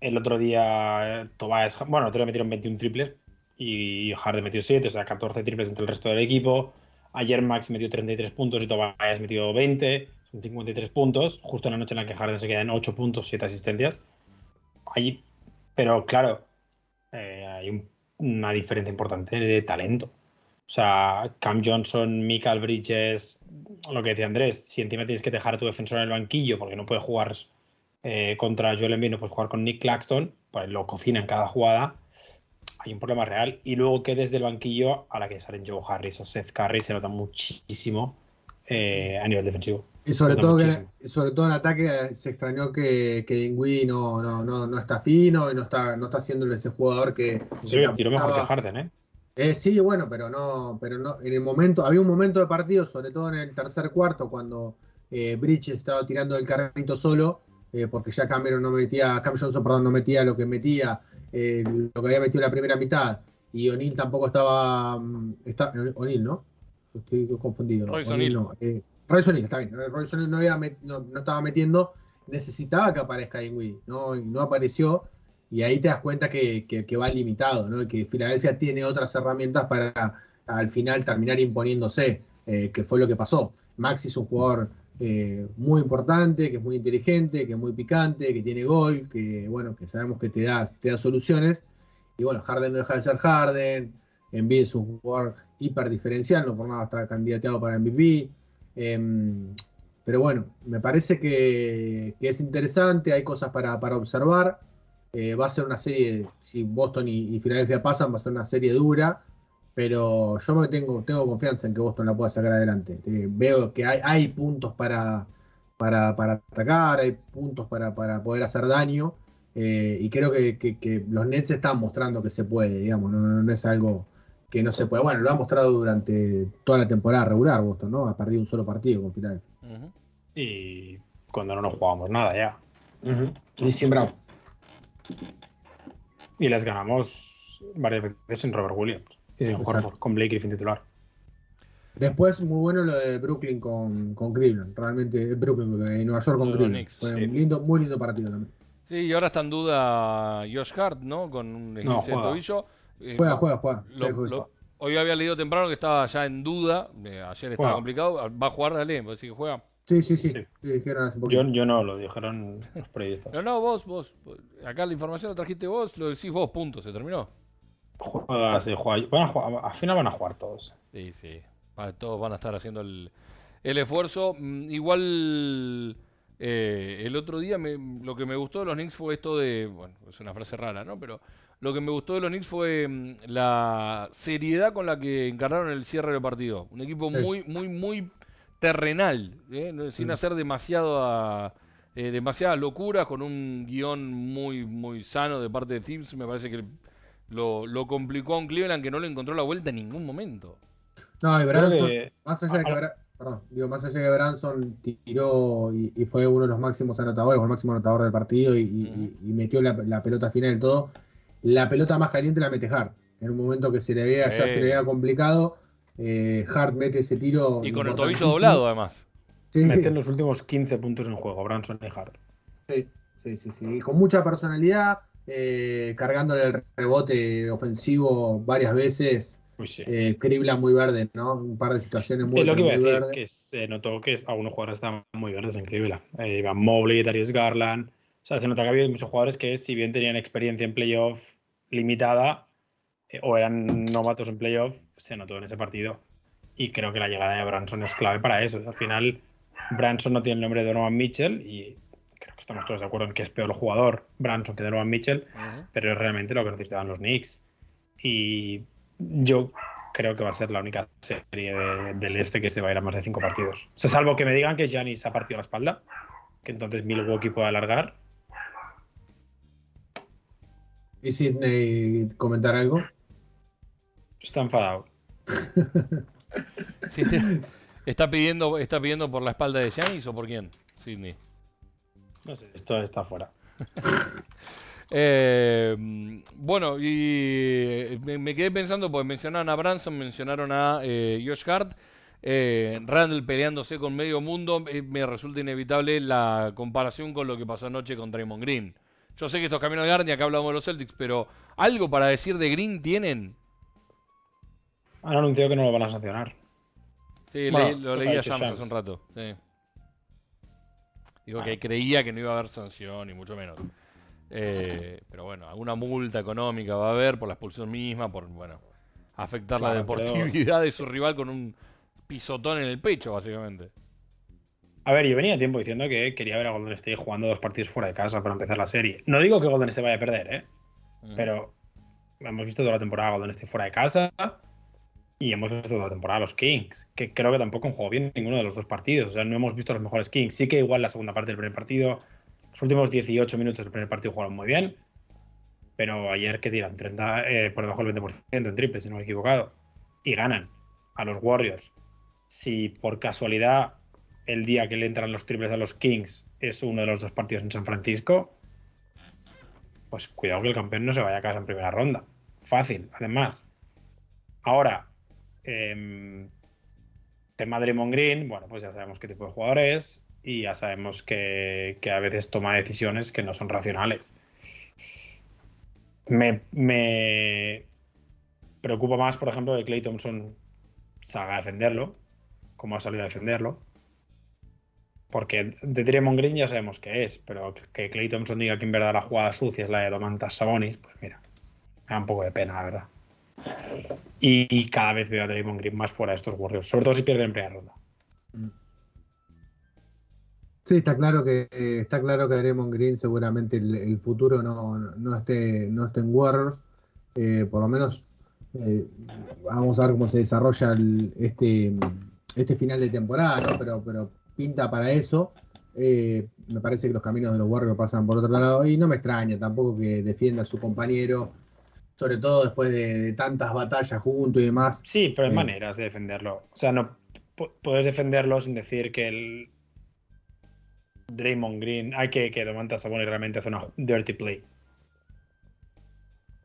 El otro día, eh, Tobias, bueno, el otro día metieron 21 triples y Harden metió 7, o sea, 14 triples entre el resto del equipo. Ayer Max metió 33 puntos y Tobias metió 20, son 53 puntos, justo en la noche en la que Harden se queda en 8 puntos, 7 asistencias. Ahí, pero claro, eh, hay un- una diferencia importante de talento. O sea, Cam Johnson, Michael Bridges, lo que decía Andrés, si encima tienes que dejar a tu defensor en el banquillo porque no puede jugar eh, contra Joel Embiid, no puedes jugar con Nick Claxton, pues lo cocina en cada jugada, hay un problema real. Y luego que desde el banquillo, a la que salen Joe Harris o Seth Curry, se nota muchísimo eh, a nivel defensivo. Y sobre todo, que, sobre todo en ataque se extrañó que, que Dinwiddie no, no, no, no está fino y no está, no está haciéndole ese jugador que, Sí, tiró mejor que. Harden, ¿eh? Eh, sí, bueno, pero no, pero no, en el momento, había un momento de partido, sobre todo en el tercer cuarto, cuando eh, Bridges estaba tirando el carrito solo, eh, porque ya Cameron no metía, Cam Johnson, perdón, no metía lo que metía, eh, lo que había metido en la primera mitad, y O'Neal tampoco estaba, mm, está, O'Neal, ¿no? Estoy confundido. Royce O'Neal. no, eh, Royce O'Neal, está bien, Royce O'Neal no, no, no estaba metiendo, necesitaba que aparezca Dinwiddie, ¿no? Y no apareció, y ahí te das cuenta que, que- va limitado, ¿no? Que Filadelfia tiene otras herramientas para al final terminar imponiéndose, eh, que fue lo que pasó. Maxi es un jugador eh, muy importante, que es muy inteligente, que es muy picante, que tiene gol, que bueno, que sabemos que te da, te da soluciones. Y bueno, Harden no deja de ser Harden, Embiid es un jugador hiper diferencial, no por nada está candidateado para MVP. Em, pero bueno, me parece que, que es interesante, hay cosas para, para observar. Eh, va a ser una serie, si Boston y, y Filadelfia pasan, va a ser una serie dura, pero yo me tengo, tengo confianza en que Boston la pueda sacar adelante. Eh, veo que hay, hay puntos para, para, para atacar, hay puntos para, para poder hacer daño, eh, y creo que, que- que los Nets están mostrando que se puede, digamos, no, no- no es algo que no se puede. Bueno, lo ha mostrado durante toda la temporada regular Boston, ¿no? Ha perdido un solo partido con Filadelfia. Y cuando no nos jugábamos nada ya. Y sin Brown. Y les ganamos varias veces sin Robert Williams y sin Exacto. Horford, con Blake Griffin titular. Después, muy bueno lo de Brooklyn con, con Cleveland. Realmente, Brooklyn, eh, Nueva York con Los Cleveland. Knicks, Fue sí. un lindo, muy lindo partido también. Sí, y ahora está en duda Josh Hart, ¿no? Con un esguince de juega. tobillo. Eh, Juega, juega, juega. lo- Sí, juega. lo- hoy había leído temprano que estaba ya en duda. eh, ayer estaba Juega. complicado. Va a jugar, dale, así que juega. Sí, sí, sí. Sí. Sí, dijeron hace poquito. Yo, yo no, lo dijeron los periodistas. No, no, vos, vos. Acá la información la trajiste vos, lo decís vos, punto, se terminó. Juega, sí, juega. Van a jugar- al final van a jugar todos. Sí, sí. Todos van a estar haciendo el, el esfuerzo. Mm, Igual eh, el otro día me- lo que me gustó de los Knicks fue esto de. Bueno, es una frase rara, ¿no? Pero lo que me gustó de los Knicks fue mm, la seriedad con la que encargaron el cierre del partido. Un equipo muy, muy, muy terrenal, ¿eh? Sin Mm. hacer demasiado a- eh, demasiadas locuras con un guion muy, muy sano de parte de Tibbs. Me parece que lo, lo complicó a un Cleveland que no le encontró la vuelta en ningún momento. No, y Branson, que- más allá de que Ah, Bra- perdón, digo, más allá de que Branson tiró y, y fue uno de los máximos anotadores, o el máximo anotador del partido y, y- y metió la, la pelota final y todo, la pelota más caliente la mete Hart. En un momento que se le veía, ya se le veía complicado, eh, Hart mete ese tiro. Y con el tobillo doblado, además. Sí, Meten los últimos 15 puntos en juego, Branson y Hart. sí, sí, sí, sí. Y con mucha personalidad, eh, cargándole el rebote ofensivo varias veces. Uy, sí. Eh, muy verde, ¿no? Un par de situaciones muy, es lo que iba a decir, verde. que se notó que algunos jugadores estaban muy verdes en Cleveland. Eh, Ivan Mobley, Darius Garland. O sea, se nota que había muchos jugadores que, si bien tenían experiencia en playoff limitada o eran novatos en playoff, se notó en ese partido. Y creo que la llegada de Branson es clave para eso. Al final, Branson no tiene el nombre de Donovan Mitchell y creo que estamos todos de acuerdo en que es peor jugador Branson que Donovan Mitchell pero es realmente lo que necesitaban los Knicks. Y yo creo que va a ser la única serie de- del este que se va a ir a más de cinco partidos. O sea, salvo que me digan que Giannis ha partido la espalda, que entonces Milwaukee puede alargar. ¿Y Sidney comentar algo? Está enfadado. Sí, te- ¿Está, pidiendo, ¿Está pidiendo por la espalda de Giannis o por quién? Sidney. No sé, esto está fuera. Eh, bueno, y eh, me, me quedé pensando, pues mencionaron a Branson, mencionaron a eh, Josh Hart, eh, Randall peleándose con medio mundo, eh, me resulta inevitable la comparación con lo que pasó anoche con Draymond Green. Yo sé que esto es Camino Garden y acá hablamos de los Celtics, pero ¿algo para decir de Green tienen? Han anunciado que no lo van a sancionar. Sí, Bueno, leí- lo leí a Shams hace un rato. sí. Digo Ah. que creía que no iba a haber sanción, ni mucho menos. Eh, pero bueno, alguna multa económica va a haber por la expulsión misma, por bueno, afectar la pero- deportividad de su rival con un pisotón en el pecho, básicamente. A ver, yo venía tiempo diciendo que quería ver a Golden State jugando dos partidos fuera de casa para empezar la serie. No digo que Golden State vaya a perder, ¿eh? Pero hemos visto toda la temporada Golden State fuera de casa y hemos visto toda la temporada los Kings, que creo que tampoco han jugado bien ninguno de los dos partidos. O sea, no hemos visto los mejores Kings. Sí que igual la segunda parte del primer partido, los últimos 18 minutos del primer partido jugaron muy bien, pero ayer que tiran 30, eh, por debajo del 20% en triple, si no me he equivocado, y ganan a los Warriors. Si por casualidad el día que le entran los triples a los Kings es uno de los dos partidos en San Francisco, pues cuidado que el campeón no se vaya a casa en primera ronda. Fácil, además. Ahora, em, tema Draymond Green, bueno, pues ya sabemos qué tipo de jugador es y ya sabemos que, a veces toma decisiones que no son racionales. Me, me preocupa más, por ejemplo, que Clay Thompson salga a defenderlo, como ha salido a defenderlo. Porque de Draymond Green ya sabemos qué es, pero que Clay Thompson diga que en verdad la jugada sucia es la de Domantas Sabonis, pues mira, me da un poco de pena, la verdad. Y, cada vez veo a Draymond Green más fuera de estos Warriors, sobre todo si pierden en primera ronda. Sí, está claro que está claro que Draymond Green seguramente el, futuro no, no esté no esté en Warriors. Eh, por lo menos eh, vamos a ver cómo se desarrolla este, este final de temporada, ¿no? Pero, pero pinta para eso. Eh, me parece que los caminos de los Warriors pasan por otro lado y no me extraña tampoco que defienda a su compañero, sobre todo después de, de tantas batallas juntos y demás. Sí, pero hay Eh. maneras de defenderlo. O sea, no pu- puedes defenderlo sin decir que el Draymond Green, hay que que Domantas Sabonis realmente hace una dirty play.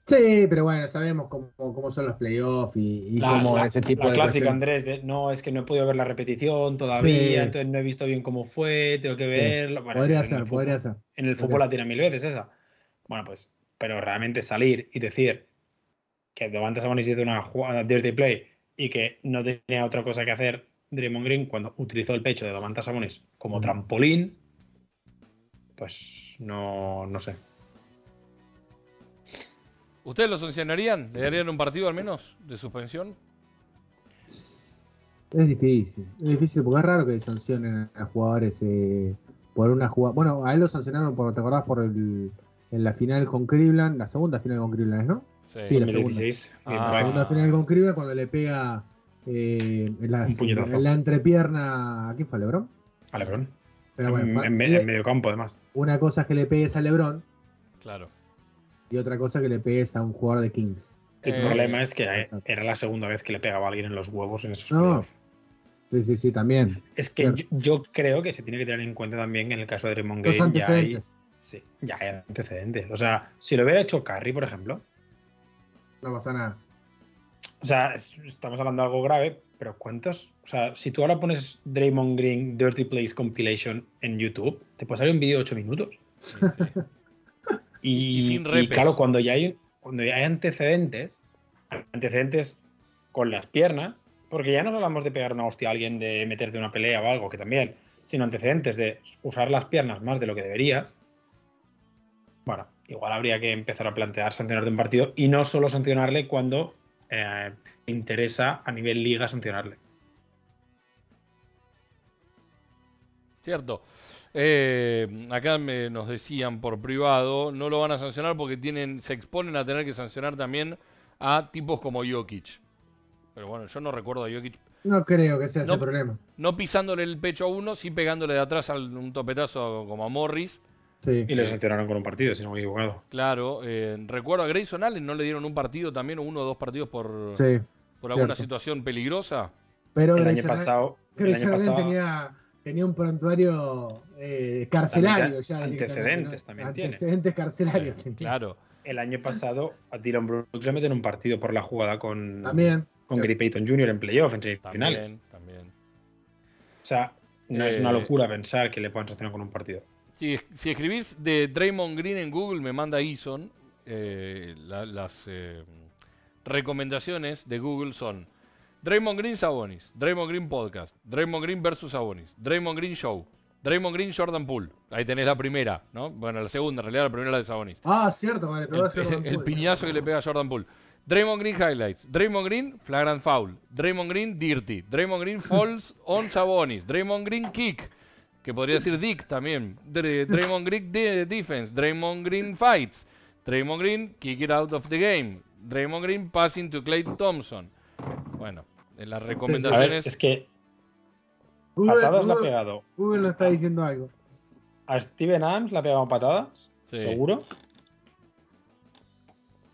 Sí, pero bueno, sabemos cómo, cómo son los playoffs y, y La, cómo la- ese tipo la de clásica, cuestiones- Andrés, de no, es que no he podido ver la repetición todavía, Sí. entonces no he visto bien cómo fue, tengo que verlo. Bueno, podría ser, fútbol- podría ser. En el podría fútbol la tira mil veces esa. Bueno, pues, pero realmente salir y decir que Domantas Sabonis hizo una jugada dirty play y que no tenía otra cosa que hacer Draymond Green cuando utilizó el pecho de Domantas Sabonis como Ujú. trampolín, pues no, no sé. ¿Ustedes lo sancionarían? ¿Le darían un partido al menos de suspensión? Es difícil, es difícil porque es raro que sancionen a jugadores eh, por una jugada. Bueno, a él lo sancionaron por, ¿te acordás? Por el, en la final con Cleveland, la segunda final con Cleveland, ¿no? Sí, la 2016, Ah. La segunda final con Cleveland cuando le pega eh, en, las- en la entrepierna. ¿A quién fue, Lebron? A LeBron. Pero bueno, en, medio campo, además. una cosa es que le pegues a LeBron Claro. y otra cosa que le pegues a un jugador de Kings. El Eh, problema es que eh, era la segunda vez que le pegaba a alguien en los huevos en esos No. Sí, sí, sí, también. Es que yo, yo creo que se tiene que tener en cuenta también en el caso de Draymond Los Green. Ya hay, antecedentes. sí, ya hay antecedentes. O sea, si lo hubiera hecho Curry, por ejemplo, No pasa nada. o sea, es- estamos hablando de algo grave, pero ¿cuántos? O sea, si tú ahora pones Draymond Green Dirty Plays Compilation en YouTube, te puede salir un vídeo de 8 minutos. Sí, sí. Y, Y sin y repes. claro, cuando ya hay, cuando ya hay antecedentes, antecedentes con las piernas, porque ya no hablamos de pegar una hostia a alguien, de meterte una pelea o algo, que también, sino antecedentes de usar las piernas más de lo que deberías, bueno, igual habría que empezar a plantear sancionarte un partido y no solo sancionarle cuando eh, te interesa a nivel liga sancionarle. Cierto. Eh, acá me- nos decían por privado, no lo van a sancionar porque tienen, se exponen a tener que sancionar también a tipos como Jokic. Pero bueno, yo no recuerdo a Jokic No creo que sea No. ese problema. no pisándole el pecho a uno, sí pegándole de atrás a un topetazo como a Morris. Sí. Y le sancionaron con un partido, si no me he equivocado. Claro, eh, recuerdo a Grayson Allen, ¿no le dieron un partido también o uno o dos partidos por, Sí. por alguna cierto. situación peligrosa? Pero El año Grayson Allen- pasado, el Grayson año Allen pasado tenía, tenía un prontuario eh, carcelario También ya. antecedentes también tiene. Antecedentes carcelarios. Claro. el año pasado a Dylan Brooks le meten un partido por la jugada con, También. con Sí. Gary Payton Jr. en playoff, en semifinales. También, también. O sea, no es Eh, una locura pensar que le puedan sancionar con un partido. Si, si escribís de Draymond Green en Google, me manda eh, la- las eh, recomendaciones de Google son Draymond Green Sabonis, Draymond Green Podcast, Draymond Green versus Sabonis, Draymond Green Show, Draymond Green Jordan Poole. Ahí tenés la primera, ¿no? Bueno, la segunda, en realidad la primera la de Sabonis. Ah, cierto, vale. El, el piñazo que le pega a Jordan Poole. Draymond Green Highlights. Draymond Green Flagrant Foul. Draymond Green Dirty. Draymond Green Falls on Sabonis. Draymond Green Kick. Que podría decir Dick también. Dr- Draymond Green de- Defense. Draymond Green Fights. Draymond Green Kick It Out of the Game. Draymond Green Passing to Clay Thompson. Bueno, en las ver, recomendaciones. es que Google, patadas le ha Google- pegado. Google nos está diciendo algo. A Steven Adams le ha pegado patadas, Sí. seguro.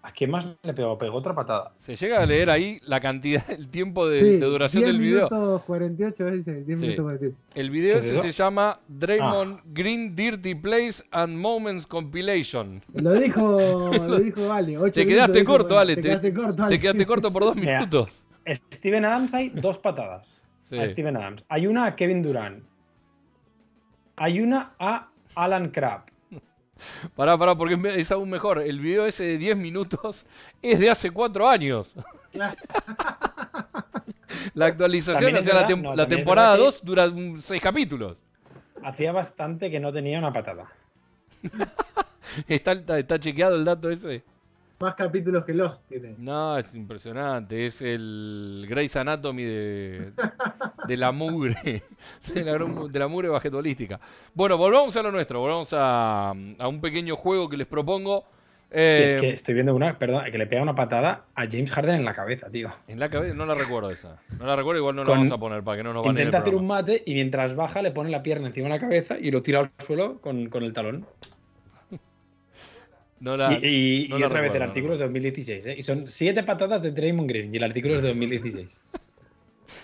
¿A quién más le pegó? Pegó otra patada. Se llega a leer ahí la cantidad, el tiempo de, Sí, de duración 10 del video. minutos 48, dice, 10 Sí. minutos 48. El video ¿Qué es se llama Draymond Green Dirty Plays and Moments Compilation. Lo dijo, lo dijo Ale. Te minutos quedaste dijo, corto, Ale. Te Te, quedaste corto, Ale. te quedaste corto por dos Mira. minutos. Steven Adams hay dos patadas. Sí. A Steven Adams. Hay una a Kevin Durant. Hay una a Alan Crabb. Pará, pará, porque es aún mejor. El video ese de 10 minutos es de hace 4 años. Claro. La actualización, o sea, la, tem- no, la temporada verdad que- 2 dura 6 capítulos. Hacía bastante que no tenía una patada. ¿Está, está, está chequeado el dato ese? Más capítulos que Lost tiene. No, es impresionante. Es el Grey's Anatomy de, de la mugre. De la, de la mugre basquetbolística. Bueno, volvamos a lo nuestro. Volvamos a, a un pequeño juego que les propongo. Sí, es Eh, que estoy viendo una, perdón, que le pega una patada a James Harden en la cabeza, tío. En la cabeza, no la recuerdo esa. No la recuerdo, igual no la Con- vamos a poner para que no nos van Intenta hacer un mate y mientras baja le pone la pierna encima de la cabeza y lo tira al suelo con, con el talón. No la, y y- no y la otra vez el artículo es de 2016, ¿eh? Y son siete patadas de Draymond Green y el artículo es de 2016.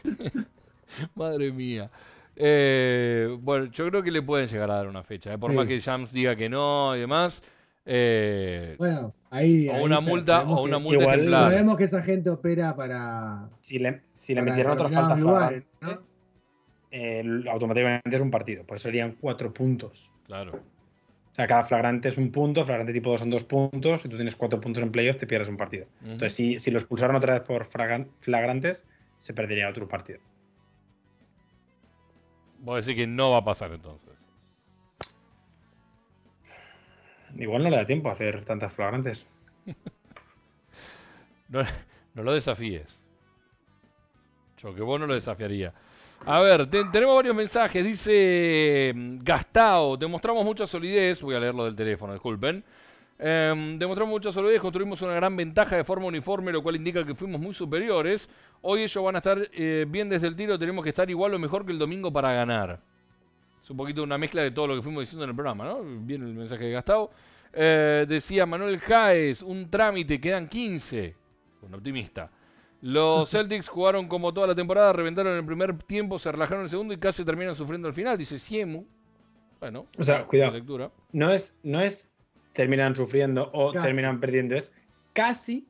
Madre mía. Eh, bueno, yo creo que le pueden llegar a dar una fecha. ¿eh? Por Sí. más que Jams diga que no y demás. eh, Bueno, ahí. o ahí una multa, o una que- multa igual ejemplar. Sabemos que esa gente opera para. Si le, si le para metieran otra falta determinados lugares, flagrante, ¿no? eh, automáticamente es un partido. Pues serían cuatro puntos. Claro. Sea, cada flagrante es un punto, flagrante tipo 2 son dos puntos. Si tú tienes cuatro puntos en playoff, te pierdes un partido. Entonces, si, si lo expulsaron otra vez por flagrantes, se perdería otro partido. Voy a decir que no va a pasar entonces. Igual no le da tiempo a hacer tantas flagrantes. No, no lo desafíes. Vos no lo desafiaría. A ver, te- tenemos varios mensajes. Dice mm, Gastao, demostramos mucha solidez. Voy a leerlo del teléfono, disculpen. Em, demostramos mucha solidez, construimos una gran ventaja de forma uniforme, lo cual indica que fuimos muy superiores. Hoy ellos van a estar eh, bien desde el tiro, tenemos que estar igual o mejor que el domingo para ganar. Es un poquito una mezcla de todo lo que fuimos diciendo en el programa, ¿no? Viene el mensaje de Gastavo. Eh, decía Manuel Jaez, un trámite, quedan 15. Un optimista. Los Celtics jugaron como toda la temporada, reventaron en el primer tiempo, se relajaron en el segundo y casi terminan sufriendo al final, dice Siemu. Bueno, O sea, cuidado. lectura. No es, no es terminan sufriendo o Casi. terminan perdiendo, es casi,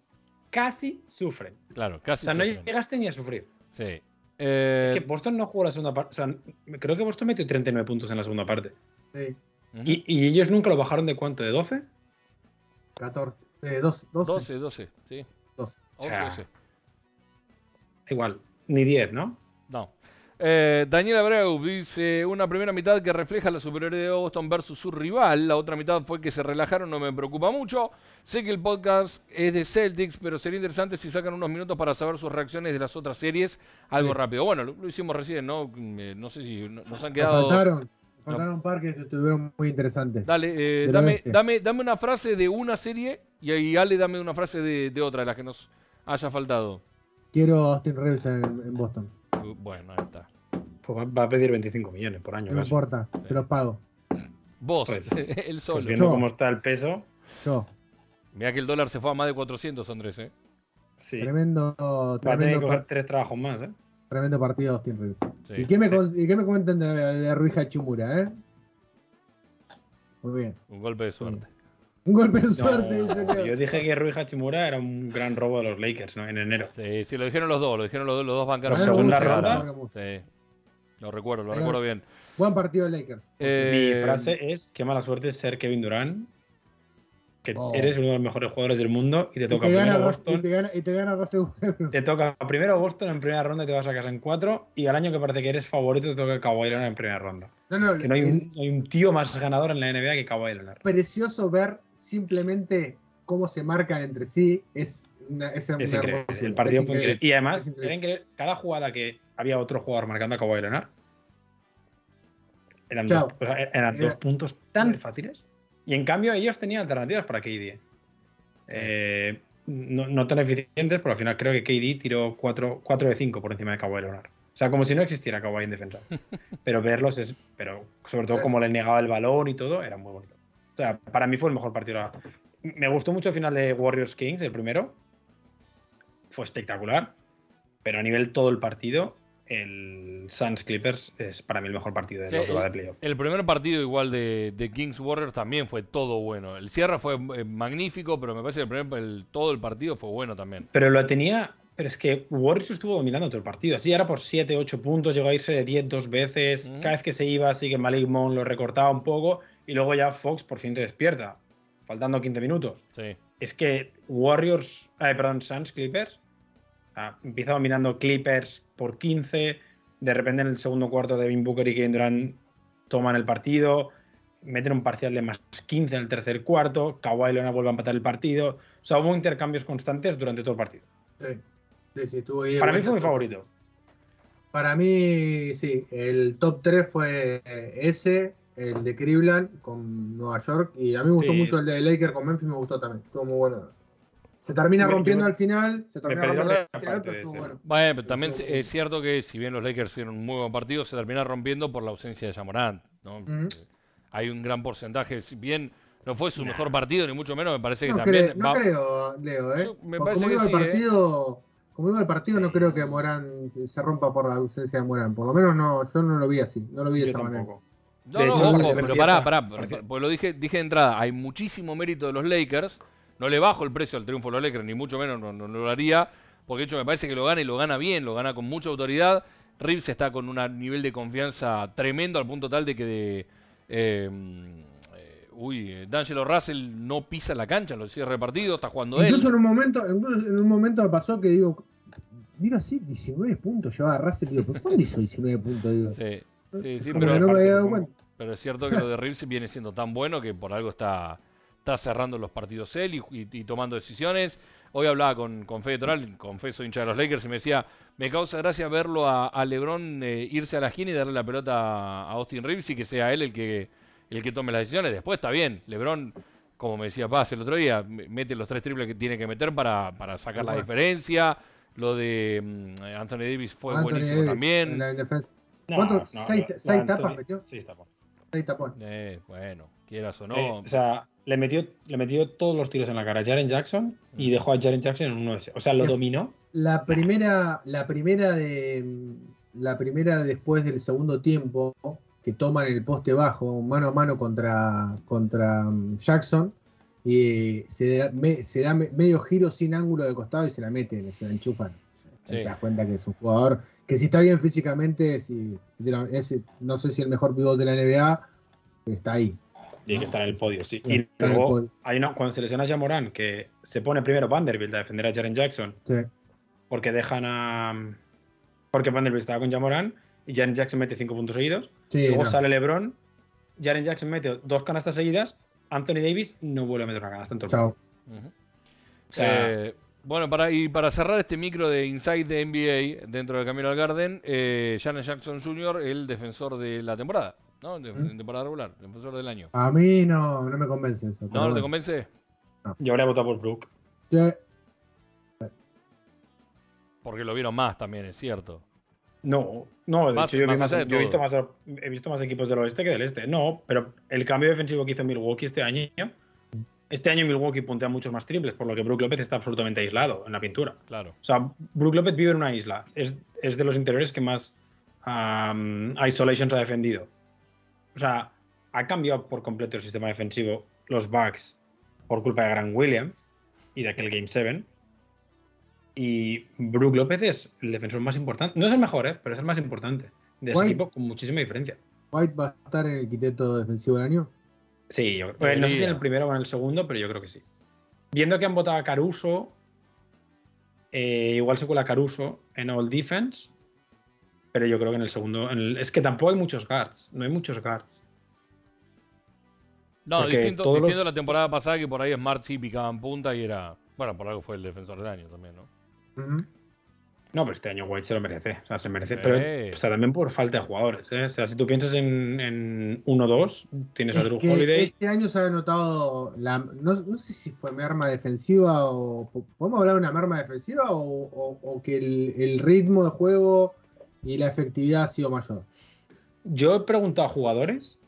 casi sufren. Claro, O casi. sea, no sufren. llegaste ni a sufrir. Sí. Eh, Es que Boston no jugó la segunda parte. O sea, creo que Boston metió 39 puntos en la segunda parte. Sí. Y, y ellos nunca lo bajaron de cuánto, ¿de 12? 14. Eh, 12. 12. 12, 12, sí. 12. 11, sea, 12. Igual, ni 10, ¿no? No. Eh, Daniel Abreu dice una primera mitad que refleja la superioridad de Boston versus su rival. La otra mitad fue que se relajaron, no me preocupa mucho. Sé que el podcast es de Celtics, pero sería interesante si sacan unos minutos para saber sus reacciones de las otras series. Algo Sí. rápido. Bueno, lo, lo hicimos recién, ¿no? Eh, no sé si no- nos han Nos quedado. faltaron, nos faltaron un par que estuvieron muy interesantes. Dale, eh, dame, dame, dame una frase de una serie y ahí Ale dame una frase de, de otra de las que nos haya faltado. Quiero a Austin Reeves en, en Boston. Uh, Bueno, ahí está. Pues va, va a pedir 25 millones por año. No casi. importa, se los pago. Vos, Pues, el solo. pues viendo Yo. cómo está el peso, Yo. Mira que el dólar se fue a más de 400, Andrés, ¿eh? sí. Tremendo, Va a tener que tremendo, coger tres trabajos más, ¿eh? tremendo partido Austin Reeves. Sí. ¿Y, qué me, Sí. con- ¿Y qué me cuentan de, de Rui Hachimura, eh? Muy bien. Un golpe de suerte. Un golpe de No, suerte, dice Leo. yo dije que Rui Hachimura era un gran robo de los Lakers, ¿no? En enero. Sí, sí, lo dijeron los dos, lo dijeron los dos, los dos bancaron. ¿Por A mí me segunda ronda? Sí. Lo recuerdo, lo Pero- recuerdo bien. Buen partido de Lakers. Eh, Mi frase es: Qué mala suerte ser Kevin Durant, que Oh. eres uno de los mejores jugadores del mundo y te Y toca te, gana, primero y Boston. te gana, y te gana. Te toca primero Boston en primera ronda y te vas a casa en cuatro. Y al año que parece que eres favorito, te toca Kawhi Leonard en primera ronda. No, no, Que no hay un, no hay un tío más ganador en la NBA que Kawhi Leonard. precioso ver simplemente cómo se marcan entre sí. Es una, es Es una increíble. hermosura, El partido fue increíble. Y además, increíble. Cada jugada que había otro jugador marcando a Kawhi Leonard eran, Chao. dos, eran Era- dos puntos tan fáciles. Y en cambio, ellos tenían alternativas para KD. Eh, no, no tan eficientes, pero al final creo que KD tiró 4, de 5 por encima de Kawhi Leonard. O sea, como si no existiera Kawhi en defensa. Pero verlos es. Pero sobre todo como le negaba el balón y todo, era muy bonito. O sea, para mí fue el mejor partido. Me gustó mucho el final de Warriors Kings, el primero. Fue espectacular. Pero a nivel todo el partido, el Suns Clippers es para mí el mejor partido de Sí, lo que va de playoff. el primer partido igual de, de Kings Warriors también fue todo bueno. El cierre fue eh, magnífico, pero me parece que el primer, el- todo el partido fue bueno también. Pero lo tenía. Pero es que Warriors estuvo dominando todo el partido. Así era por 7, 8 puntos, llegó a irse de 10 dos veces. Cada vez que se iba, así que Malik Monk lo recortaba un poco. Y luego ya Fox por fin te despierta, faltando 15 minutos. Sí. Es que Warriors, eh, perdón, Suns Clippers, ah, empieza dominando Clippers por 15. De repente en el segundo cuarto Devin Booker y Kevin Durant toman el partido. Meten un parcial de más 15 en el tercer cuarto. Kawhi Leonard vuelve a empatar el partido. O sea, hubo intercambios constantes durante todo el partido. Sí, de Para mí fue mi favorito. Para mí, sí, el top 3 fue ese, el de Cleveland con Nueva York, y a mí me gustó Sí. mucho el de Lakers con Memphis, me gustó también, estuvo muy bueno. Se termina rompiendo me- al final, se termina rompiendo al final, pero estuvo bueno. Bueno, pero también es cierto que si bien los Lakers hicieron un muy buen partido, se termina rompiendo por la ausencia de Jamorant. ¿no? Ujú. Hay un gran porcentaje, si bien no fue su Nah. mejor partido, ni mucho menos, me parece que No, también no va- creo, Leo, ¿eh? Yo- me parece como que iba el sí, ¿eh? partido, como iba el partido, no creo que Morán se rompa por la ausencia de Morán. Por lo menos no, yo no lo vi así, no lo vi de Yo esa manera. No, De no, hecho, ojo, parecía- pero pará, pará, pues lo dije, dije de entrada, hay muchísimo mérito de los Lakers, no le bajo el precio al triunfo de los Lakers, ni mucho menos no, no- no lo haría, porque de hecho me parece que lo gana y lo gana bien, lo gana con mucha autoridad. Reeves está con un nivel de confianza tremendo al punto tal de que de, eh, eh, uy, eh, D'Angelo Russell no pisa la cancha en los cierres de partido, está jugando él. Incluso en un momento, en un momento me pasó que digo, miro así, 19 puntos llevaba Russell, digo, ¿pero cuándo hizo 19 puntos? Digo, Sí, sí, sí, pero- no me había dado cuenta. Pero es cierto que lo de Reeves viene siendo tan bueno que por algo está, está cerrando los partidos él y, y- y tomando decisiones. Hoy hablaba con, con Fede Toral, con Fede soy hincha de los Lakers, y me decía, me causa gracia verlo a, a Lebron eh, irse a la esquina y darle la pelota a Austin Reeves y que sea él el que, el que tome las decisiones. Después está bien, Lebron, como me decía Paz el otro día, me- mete los tres triples que tiene que meter para, para sacar la diferencia. Lo de mm, Anthony Davis fue Anthony buenísimo Davis, también. en la- en defensa. No, ¿Cuántos? no, ¿Seis, no, seis no, tapas Anthony- metió? Seis tapas. Seis tapones. Eh, bueno, quieras o no. Eh, o sea, le metió, le metió todos los tiros en la cara a Jaren Jackson y Mm. dejó a Jaren Jackson en un 9. O sea, lo dominó. La primera, la primera de la primera después del segundo tiempo que toman el poste bajo mano a mano contra, contra mm, Jackson y se da, me- se da me- medio giro sin ángulo de costado y se la meten, se la enchufan. Sí. Te das cuenta que es un jugador que si está bien físicamente, si, es, no sé si el mejor pivot de la NBA, está ahí. Tiene que estar en el podio, sí. Y luego, hay una, cuando se lesiona a Jamoran, que se pone primero Vanderbilt a defender a Jaren Jackson Sí. porque dejan a. Porque Vanderbilt estaba con Jamoran y Jaren Jackson mete 5 puntos seguidos. Sí, luego no. sale LeBron, Jaren Jackson mete dos canastas seguidas. Anthony Davis no vuelve a meter una canasta en todo el Chao. O sea, Eh, bueno, para, y para cerrar este micro de Inside de NBA dentro de Camino al Garden, eh, Janet Jackson Jr., el defensor de la temporada, ¿no? De, ¿Mm? temporada regular, el defensor del año. A mí no, no me convence eso. ¿No, no te convence? yo habría votado por Brook. Sí, Porque lo vieron más también, es cierto. No, no, de Más- hecho yo, vi más más- allá de yo he, visto más, he visto más equipos del oeste que del este. No, pero el cambio defensivo que hizo Milwaukee este año, este año Milwaukee puntea muchos más triples, por lo que Brook López está absolutamente aislado en la pintura. Claro. O sea, Brook López vive en una isla. Es, es de los interiores que más um, isolations ha defendido. O sea, ha cambiado por completo el sistema defensivo los Bucks por culpa de Grant Williams y de aquel Game 7. Y Brook López es el defensor más importante. No es el mejor, ¿eh? pero es el más importante de ese equipo con muchísima diferencia. White va a estar en el quinteto defensivo del año. Sí, yo creo- no sé si en el primero o en el segundo, pero yo creo que sí. Viendo que han votado a Caruso, eh, igual se cuela Caruso en All Defense, pero yo creo que en el segundo. en el- es que tampoco hay muchos guards, no hay muchos guards. No, Porque distinto, todos los- distinto a la temporada pasada que por ahí Smart sí picaba en punta y era. Bueno, por algo fue el defensor del año también, ¿no? No, pero este año White se lo merece. O sea, se merece. Sí. Pero o sea, también por falta de jugadores. ¿eh? O sea, si tú piensas en, en 1-2, tienes a Es Drew que Holiday. Este año se ha notado, la, no, no sé si fue merma defensiva o. ¿Podemos hablar de una merma defensiva o, o- o que el, el ritmo de juego y la efectividad ha sido mayor? Yo he preguntado a jugadores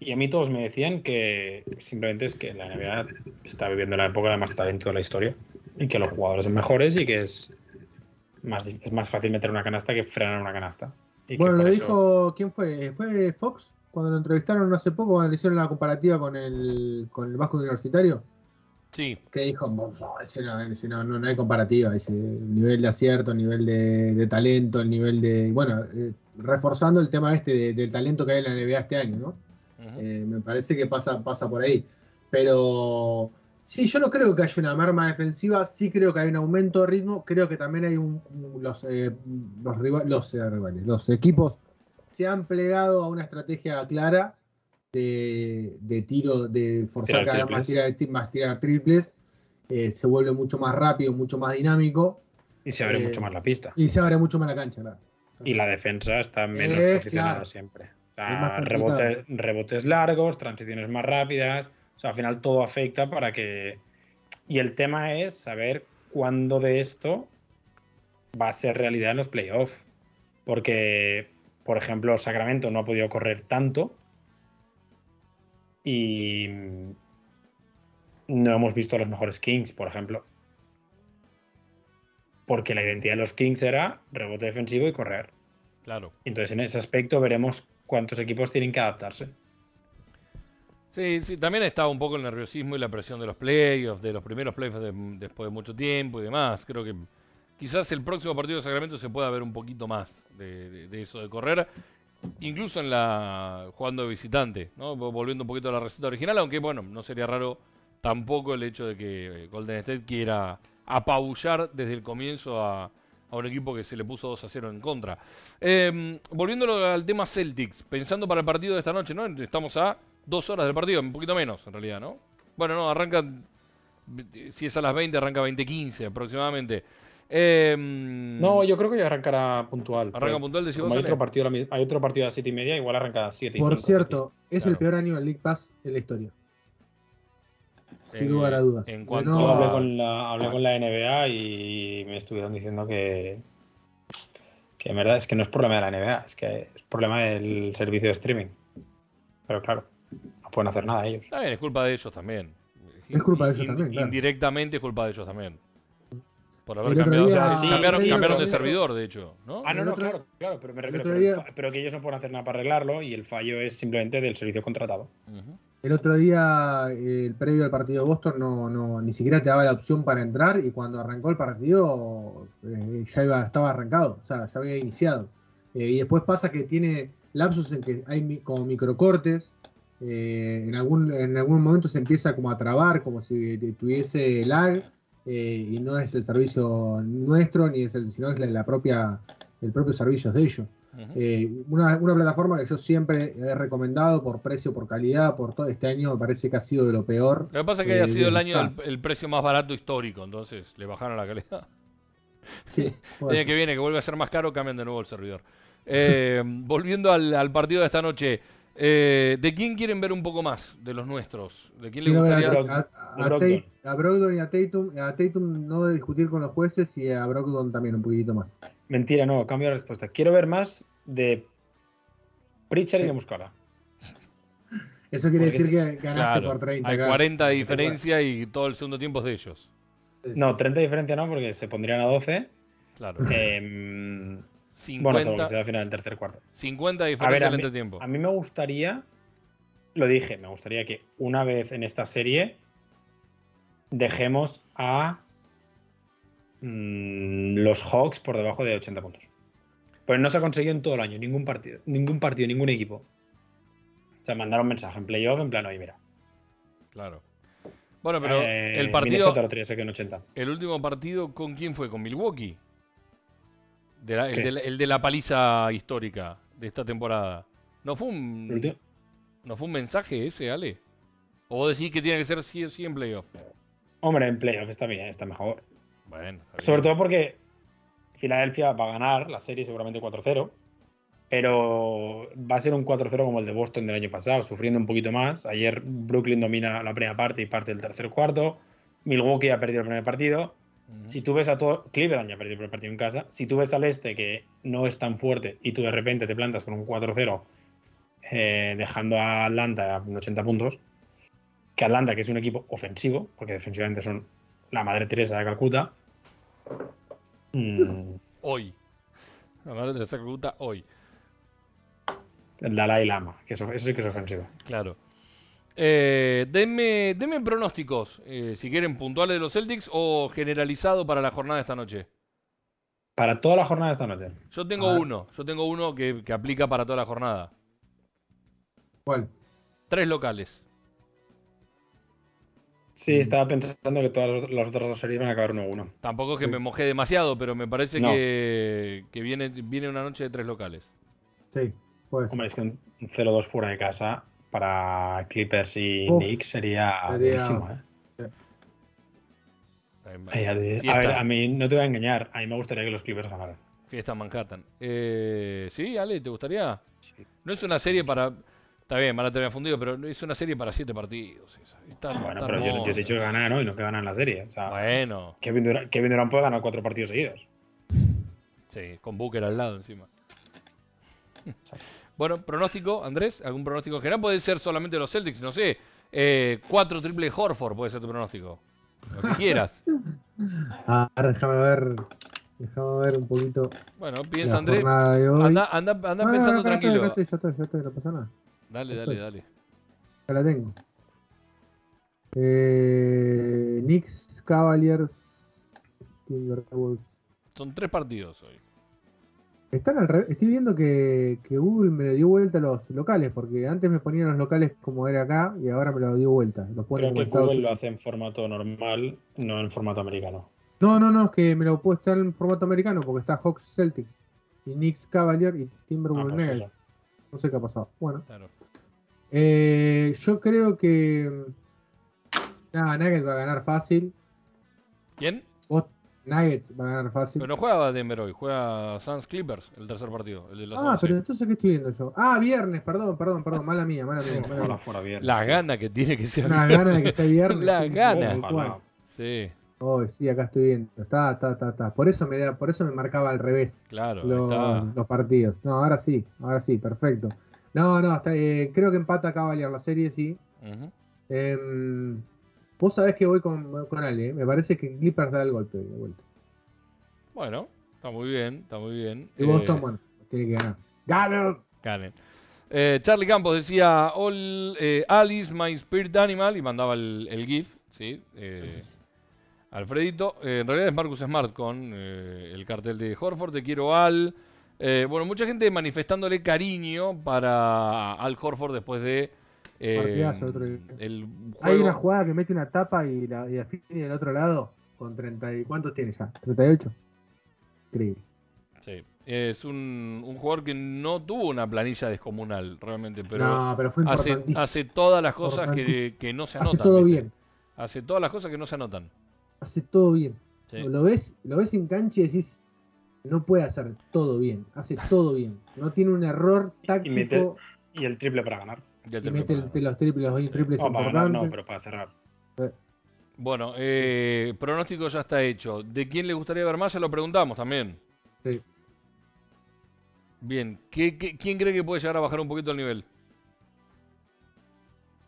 y a mí todos me decían que simplemente es que la NBA está viviendo la época de más talento de la historia y que los jugadores son mejores y que es más, es más fácil meter una canasta que frenar una canasta. Y Bueno, lo por eso- dijo, ¿quién fue? ¿Fue Fox? Cuando lo entrevistaron hace poco, cuando le hicieron la comparativa con el, con el Vasco Universitario, Sí, que dijo, "No, ese no, ese no, no- hay comparativa, ese nivel de acierto, el nivel de, de talento, el nivel de, bueno, eh, reforzando el tema este de- del talento que hay en la NBA este año, ¿no? Eh, me parece que pasa, pasa por ahí. Pero sí, yo no creo que haya una merma defensiva, sí creo que hay un aumento de ritmo, creo que también hay un, los, eh, los, eh, rivales, los equipos se han plegado a una estrategia clara de, de tiro, de forzar Tirar cada vez más tirar, más tirar triples, eh, se vuelve mucho más rápido, mucho más dinámico y se abre eh, mucho más la pista. y se abre mucho más la cancha, claro. Y la defensa está menos Eh, posicionada claro. siempre. O sea, rebotes, rebotes largos, transiciones más rápidas. O sea, al final todo afecta para que. Y el tema es saber cuándo de esto va a ser realidad en los playoffs. Porque, por ejemplo, Sacramento no ha podido correr tanto. Y no hemos visto a los mejores Kings, por ejemplo. Porque la identidad de los Kings era rebote defensivo y correr. claro. Entonces, en ese aspecto veremos cuántos equipos tienen que adaptarse. Sí, sí, también estaba un poco el nerviosismo y la presión de los playoffs, de los primeros playoffs de- después de mucho tiempo y demás. Creo que quizás el próximo partido de Sacramento se pueda ver un poquito más de, de- de eso de correr, incluso en la jugando de visitante, ¿no? Vo- volviendo un poquito a la receta original, aunque bueno, no sería raro tampoco el hecho de que eh, Golden State quiera apabullar desde el comienzo a, un equipo que se le puso 2 a 0 en contra. Eh, volviéndolo al tema Celtics, pensando para el partido de esta noche, ¿no? Estamos a dos horas del partido, un poquito menos en realidad, ¿no? Bueno, no, arranca, si es a las 20, arranca 20.15 aproximadamente. Eh, No, yo creo que ya arrancará puntual. Arranca puntual, vos, hay otro, partido hay otro partido a las 7 y media, igual arranca a las 7 y Por cierto, es Claro. el peor año del League Pass en la historia. Sin lugar a dudas. en cuanto no- hablé a- con, la, hablé con la NBA y me estuvieron diciendo que, Que en verdad es que no es problema de la NBA, es que es problema del servicio de streaming. Pero claro, no pueden hacer nada ellos. Es culpa de ellos también. Es culpa de ellos In- también, claro. Indirectamente es culpa de ellos también. Por haber cambiado. día- o sea, sí, cambiaron sí, cambiaron de servidor, de hecho. ¿no? Ah, no, no, otro- claro, claro, pero me refiero pero, que ellos no pueden hacer nada para arreglarlo y el fallo es simplemente del servicio contratado. El otro día, eh, el previo al partido de Boston, no, no, ni siquiera te daba la opción para entrar y cuando arrancó el partido eh, ya iba, estaba arrancado, o sea, ya había iniciado. Eh, y después pasa que tiene lapsos en que hay mi- como microcortes, eh, en, algún, en algún momento se empieza como a trabar, como si tuviese lag, eh, y no es el servicio nuestro, ni es el, sino es la, la propia, el propio servicio de ellos. Eh, una, una plataforma que yo siempre he recomendado por precio, por calidad, por todo este año me parece que ha sido de lo peor. Lo que pasa es que eh, haya sido el año el, el precio más barato histórico, entonces le bajaron la calidad. Sí, El año que viene, que vuelve a ser más caro, cambian de nuevo el servidor. Eh, volviendo al, al partido de esta noche, eh, ¿de quién quieren ver un poco más de los nuestros? ¿De quién le Quiero ver a, gustaría? Brogdon. a- a. Tate- a Brogdon y a Tatum, a Tatum no de discutir con los jueces y a Brogdon también un poquitito más. Mentira, no, cambio de respuesta. Quiero ver más de Pritchard y de Muscala. Eso quiere Porque decir que ganaste Claro, por 30. hay acá. 40 de diferencia y todo el segundo tiempo es de ellos. No, 30 de diferencia no, porque se pondrían a 12. Claro. Em, 50, bueno, que sea al final del tercer cuarto. 50 de A diferencia ver, a mí, entretiempo. a mí me gustaría, lo dije, me gustaría que una vez en esta serie dejemos a mm, los Hawks por debajo de 80 puntos. Pues no se ha conseguido en todo el año, ningún partido, ningún partido, ningún equipo. O sea, mandaron mensaje en playoff en plan, oye, mira. Claro. Bueno, pero eh, el partido, Minnesota lo tenía que en 80. el último partido, ¿con quién fue? ¿Con Milwaukee? De la- el, de la, el de la paliza histórica de esta temporada. ¿No fue un, ¿no fue un mensaje ese, Ale? ¿O vos decís que tiene que ser sí o sí en playoff? Hombre, en playoff está bien, está mejor. Bueno. está Sobre todo porque Filadelfia va a ganar la serie seguramente 4-0, pero va a ser un 4-0 como el de Boston del año pasado, sufriendo un poquito más. Ayer Brooklyn domina la primera parte y parte del tercer cuarto. Milwaukee ha perdido el primer partido. Si tú ves a todo. Cleveland ya ha perdido el partido en casa. Si tú ves al este que no es tan fuerte y tú de repente te plantas con un 4-0, eh, dejando a Atlanta en 80 puntos, que Atlanta, que es un equipo ofensivo, porque defensivamente son la madre Teresa de Calcuta. mm, Hoy. La madre de la Calcuta hoy. el Dalai Lama, que eso, eso sí que es ofensivo. Claro. Eh, denme, denme pronósticos, eh, si quieren, puntuales de los Celtics o generalizado para la jornada de esta noche. Para toda la jornada de esta noche. Yo tengo uno, yo tengo uno que, que aplica para toda la jornada. ¿Cuál? Tres locales. Sí, estaba pensando que todas las- otras dos series van a acabar 1-1. Tampoco es que Sí. me mojé demasiado, pero me parece No. que, que viene, viene una noche de tres locales. Sí, puede ser. Hombre, es que un 0-2 fuera de casa para Clippers y Uf, Knicks sería, sería- buenísimo, ¿eh? Ay, a, ver, a ver, a mí no te voy a engañar. A mí me gustaría que los Clippers ganaran. Fiesta en Manhattan. Eh, sí, Ale, ¿te gustaría? Sí. No es una serie para. Está bien, ahora te había fundido, pero es una serie para siete partidos. esa. Está- Bueno, está pero yo, yo te he dicho que ganan hoy, no que ganan la serie. O sea, Bueno, Kevin, Durant, Kevin Durant puede ganar cuatro partidos seguidos. sí, con Booker al lado encima. Bueno, pronóstico, Andrés, ¿algún pronóstico general? Puede ser solamente los Celtics, no sé. Eh, cuatro triple Horford puede ser tu pronóstico. Lo que quieras. Ah, déjame ver. Déjame ver un poquito. Bueno, piensa, Andrés. Anda, anda, anda Ah, pensando acá tranquilo. acá estoy, ya estoy, ya estoy, no pasa nada. Dale, dale, dale. Ya la tengo. Eh, Knicks, Cavaliers, Timberwolves. Son tres partidos hoy. Están al revés. Estoy viendo que, que Google me le dio vuelta a los locales, porque antes me ponían los locales como era acá y ahora me lo dio vuelta. Los pone Creo que Estados Google lo Unidos. hace en formato normal, no en formato americano. No, no, no, es que me lo puedo estar en formato americano porque está Hawks Celtics y Knicks Cavalier y Ah, Timberwolves pues Nuggets. eso. No sé qué ha pasado. Bueno, Claro. eh, yo creo que. Nada, Nuggets va a ganar fácil. ¿Quién? Nuggets va a ganar fácil. Pero no juega Denver hoy, juega Suns Clippers, el tercer partido, el de las ah, 11. pero entonces, ¿qué estoy viendo yo? Ah, viernes, perdón, perdón, perdón, mala mía, mala mía. mala mía. fuera. La gana que tiene que ser. Una gana de que sea viernes. La sí, sí, gana. Ojalá. Sí. Oh, sí, acá estoy viendo. Está, está, está, está. Por eso me da, por eso me marcaba al revés Claro, los, los partidos. No, ahora sí, ahora sí, perfecto. No, no, está, eh, creo que empata Cavalier la serie, sí. Em, vos sabés que voy con, con Ale, ¿eh? me parece que Clippers da el golpe de vuelta. Bueno, está muy bien, está muy bien. Y Boston, Eh, bueno, tiene que ganar. Ganen. Eh, Charlie Campos decía, All, eh, Alice, my spirit animal, y mandaba el, el GIF, ¿sí? Alfredito. En realidad es Marcus Smart con el cartel de Horford, te quiero Al. Bueno, mucha gente manifestándole cariño para Al Horford después de eh, otro el Hay una jugada que mete una tapa y la, y del otro lado con 30 y... ¿Cuántos tiene ya? ¿38? Increíble. Sí. Es un, un jugador que no tuvo una planilla descomunal, realmente, pero no, pero fue hace, hace todas las cosas que, no se anotan. Hace todo ¿viste? bien. Hace todas las cosas que no se anotan. Hace todo bien. Sí. Lo ves, lo ves en cancha y decís, no puede hacer todo bien. Hace todo bien. No tiene un error táctico Y el triple para ganar. Y, te mete el- los triples, los triples No, para ganar importantes. no, pero para cerrar. Bueno, eh, pronóstico ya está hecho. ¿De quién le gustaría ver más? Ya lo preguntamos también. Sí. Bien, ¿qué- qué- quién cree que puede llegar a bajar un poquito el nivel?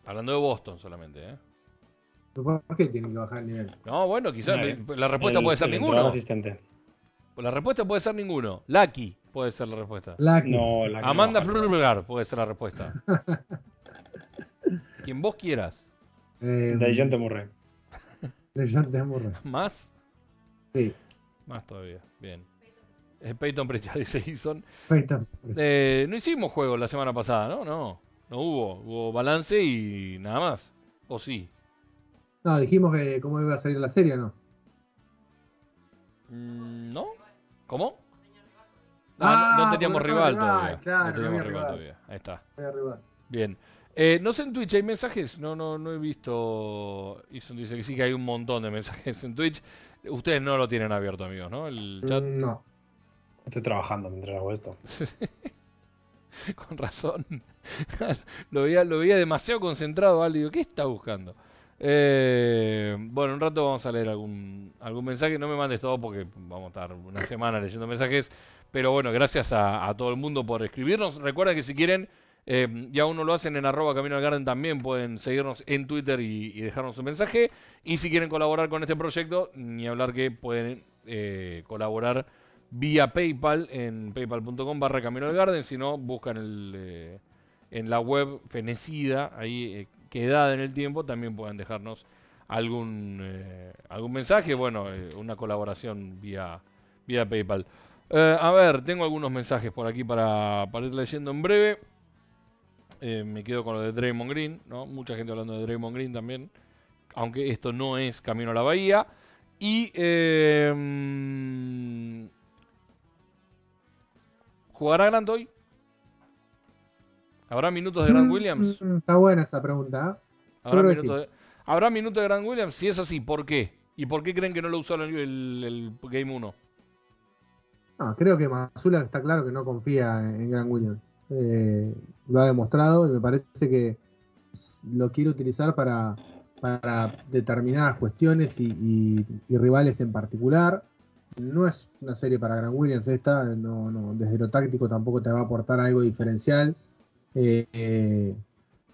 Hablando de Boston solamente, ¿eh? ¿Por qué tienen que bajar el nivel? No, bueno, quizás Eh, la respuesta El- puede ser ninguno. asistente. La respuesta puede ser ninguno. Lucky puede ser la respuesta. Lucky. No, no Amanda. Flurgar puede ser la respuesta. Quien vos quieras. Eh, Dejounte Murray. Dejounte Murray. ¿Más? Sí. Más todavía. Bien. Eh, Peyton Pritchard dice Eason. Peyton. Eh, no hicimos juego la semana pasada, ¿no? No. No hubo. Hubo balance y nada más. ¿O sí? No, dijimos que cómo iba a salir la serie, ¿no? Mm, ¿No? ¿Cómo? Ah, Ah, no, no teníamos rival estaba todavía. rival, claro, no teníamos rival rival. todavía. Ahí está. Bien. Eh, no sé en Twitch, ¿hay mensajes? No, no, no he visto. Ison dice que sí, que hay un montón de mensajes en Twitch. Ustedes no lo tienen abierto, amigos, ¿no? El chat. Mm, No. Estoy trabajando mientras hago esto. Con razón. lo, veía, lo veía demasiado concentrado. Digo, ¿qué está buscando? Eh, bueno, un rato vamos a leer algún, algún mensaje. No me mandes todo porque vamos a estar una semana leyendo mensajes. Pero bueno, gracias a, todo el mundo por escribirnos. Recuerda que si quieren, eh, ya uno lo hacen en arroba Camino al Garden, también pueden seguirnos en Twitter y, y dejarnos un mensaje. Y si quieren colaborar con este proyecto, ni hablar que pueden eh, colaborar vía PayPal en paypal.com barra Camino al Garden. Si no, buscan el, eh, en la web fenecida, ahí quedada en el tiempo, también pueden dejarnos algún, eh, algún mensaje. Bueno, eh, una colaboración vía, vía PayPal. Eh, a ver, tengo algunos mensajes por aquí para, para ir leyendo en breve. Me quedo con lo de Draymond Green, ¿no? Mucha gente hablando de Draymond Green también. Aunque esto no es Camino a la Bahía. Y mm, ¿Jugará Grant hoy? ¿Habrá minutos de Grant Williams? Mm, Está buena esa pregunta. ¿eh? ¿Habrá minutos, de, ¿Habrá minutos de Grant Williams? Si es así, ¿por qué? ¿Y por qué creen que no lo usó el, el- el Game 1? No, creo que Masula está claro que no confía en Grant Williams. Eh, lo ha demostrado y me parece que lo quiere utilizar para, para determinadas cuestiones y, y- y rivales en particular. No es una serie para Grant Williams esta, no, no, desde lo táctico tampoco te va a aportar algo diferencial. Eh,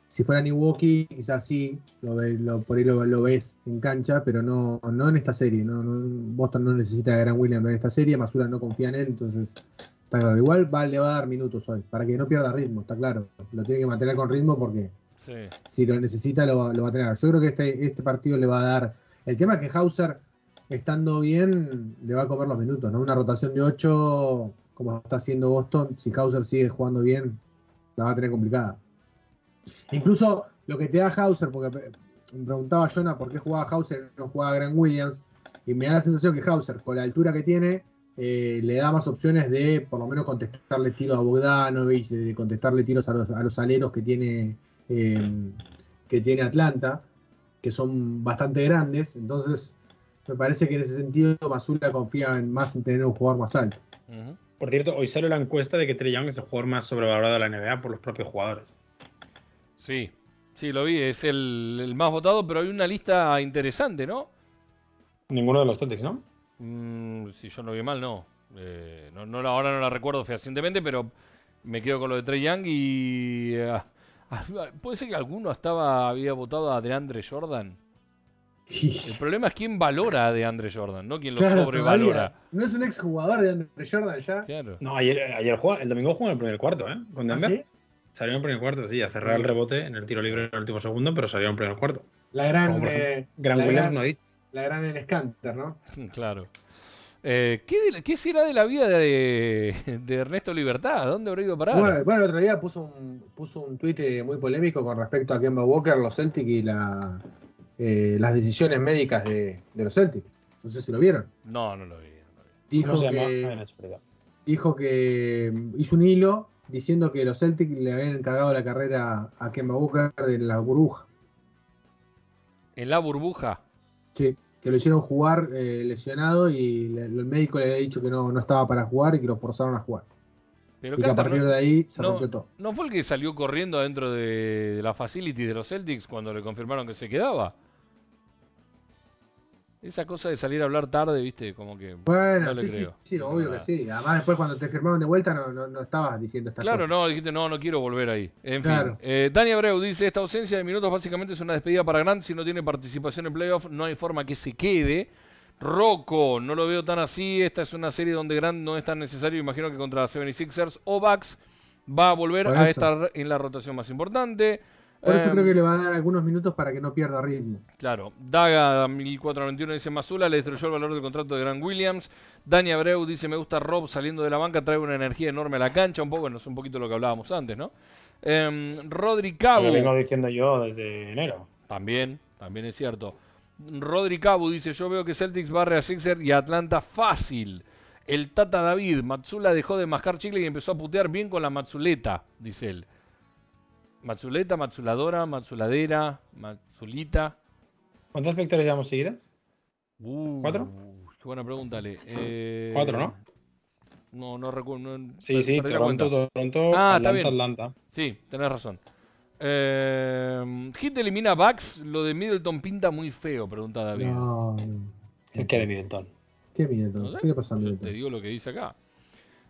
si fuera Milwaukee, quizás sí, lo, por ahí lo, lo ves en cancha, pero no, no en esta serie. No, no- Boston no necesita a Grant Williams en esta serie, Masura no confía en él, entonces está claro. Igual va, le va a dar minutos hoy, para que no pierda ritmo, está claro. Lo tiene que mantener con ritmo porque Sí. si lo necesita lo, va- lo va a tener. Yo creo que este, este partido le va a dar. El tema es que Hauser, estando bien, le va a comer los minutos, ¿no? Una rotación de 8, como está haciendo Boston, si Hauser sigue jugando bien, la va a tener complicada. Incluso lo que te da Hauser, porque me preguntaba Jonah por qué jugaba Hauser y no jugaba Grant Williams, y me da la sensación que Hauser, con la altura que tiene, eh, le da más opciones de por lo menos contestarle tiros a Bogdanovich, de contestarle tiros a los, a los aleros que tiene, eh, que tiene Atlanta, que son bastante grandes. Entonces, me parece que en ese sentido Masula confía en más en tener un jugador más alto. Por cierto, hoy sale la encuesta de que Trey Young es el jugador más sobrevalorado de la NBA por los propios jugadores. Sí, sí, lo vi, es el, el más votado, pero hay una lista interesante, ¿no? Ninguno de los Celtics, ¿no? Mm, si yo no vi mal, no. Eh, no, no ahora no la recuerdo fehacientemente, pero me quedo con lo de Trey Young y... eh, puede ser que alguno estaba había votado a DeAndre Jordan. El problema es quién valora a DeAndre Jordan, no quién lo Claro, sobrevalora. No es un exjugador de Andre Jordan ya. Claro. No, ayer, ayer jugó- el domingo jugó en el primer cuarto, ¿eh? Con ¿Ah, Denver. sí? Salió en el primer cuarto, sí, a cerrar el rebote en el tiro libre en el último segundo, pero salió en el primer cuarto. La gran, por ejemplo, eh, Gran la Williams gran- no ha dicho. la gran en Scanter, ¿no? Claro. Eh, ¿qué, de- qué será de la vida de, de Ernesto Libertad? ¿Dónde habrá ido a parar? Bueno, bueno, el otro día puso un, puso un tuit eh, muy polémico con respecto a Kemba Walker, los Celtics y la, eh, las decisiones médicas de, de los Celtics. No sé si lo vieron. No, no lo vi. no lo vi. Dijo que, dijo mm, hizo un hilo diciendo que los Celtics le habían cagado la carrera a Kemba Walker de la burbuja. En la burbuja. Sí, que lo hicieron jugar eh, lesionado y le- el médico le había dicho que no, no estaba para jugar y que lo forzaron a jugar. Pero y que a partir ¿no, de ahí se no- rompió todo. ¿no fue el que salió corriendo adentro de, la facility de los Celtics cuando le confirmaron que se quedaba? Esa cosa de salir a hablar tarde, viste, como que... Bueno, no le sí, sí, creo. sí, obvio Ah. que sí. Además, después cuando te firmaron de vuelta no, no, no estabas diciendo estas Claro, cosas. no, dijiste, no, no quiero volver ahí. En Claro. fin. Eh, Dani Abreu dice, esta ausencia de minutos básicamente es una despedida para Grant. Si no tiene participación en playoff, no hay forma que se quede. Rocco, no lo veo tan así. Esta es una serie donde Grant no es tan necesario. Imagino que contra 76ers o Bucks va a volver a estar en la rotación más importante. Por eso Em, creo que le va a dar algunos minutos para que no pierda ritmo. Claro, Daga 1491 dice Mazula le destruyó el valor del contrato de Grant Williams. Dani Abreu dice me gusta Rob saliendo de la banca, trae una energía enorme a la cancha, un poco, bueno, es un poquito lo que hablábamos antes, ¿no? Em, Rodri Cabo, Lo vengo diciendo yo desde enero. también, también es cierto. Rodri Cabo dice yo veo que Celtics barre a Sixer y Atlanta fácil. El Tata David, Matsula dejó de mascar chicle y empezó a putear bien con la Matsuleta, dice él. Matsuleta, Matsuladora, Matsuladera, Matsulita. ¿Cuántas victorias llevamos seguidas? Uh, ¿Cuatro? Qué buena pregunta, Ale. Eh, Cuatro, ¿no? No, no recuerdo. no- Sí, sí, Toronto. Toronto, Ah, Atlanta. Atlanta. Sí, tenés razón. Eh, Hit elimina a Bucks. Lo de Middleton pinta muy feo, pregunta David. No, no. ¿Qué de Middleton? ¿Qué Middleton? No sé. ¿Qué le pasó a Middleton? Te digo lo que dice acá.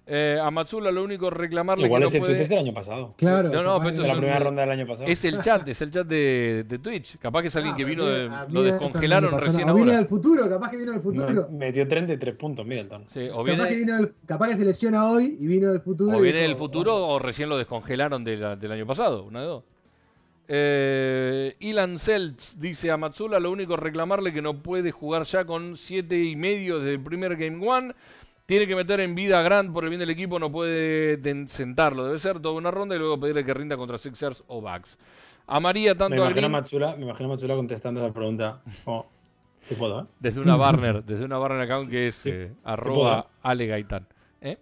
Eh, a Matsula lo único reclamarle Igual que ese no tweet puede... es del año pasado. Claro, No, no, pero De la primera ronda del año pasado. Es el chat, es el chat de, de Twitch. Capaz que es alguien Ah, que vino de, lo descongelaron recién. O viene ahora. del futuro, capaz que vino del futuro. No, metió 33 puntos Middleton. Sí, o capaz, que viene, vino del- capaz que se lesiona hoy y vino del futuro. o viene dijo, del futuro o recién lo descongelaron de la- del año pasado. Una de dos. Eh, Ilan Seltz dice a Matsula lo único reclamarle que no puede jugar ya con siete y medio desde el primer Game One. Tiene que meter en vida a Grant por el bien del equipo, no puede sentarlo. Debe ser toda una ronda y luego pedirle que rinda contra Sixers o Bucks. A María Me tanto a imagino, a Green Matsula, me imagino a Matsula contestando esa pregunta. Oh, puedo, ¿eh? desde una Barner, desde una Barner account que es Sí, eh, sí arroba puedo. Ale Gaitán. ¿Eh?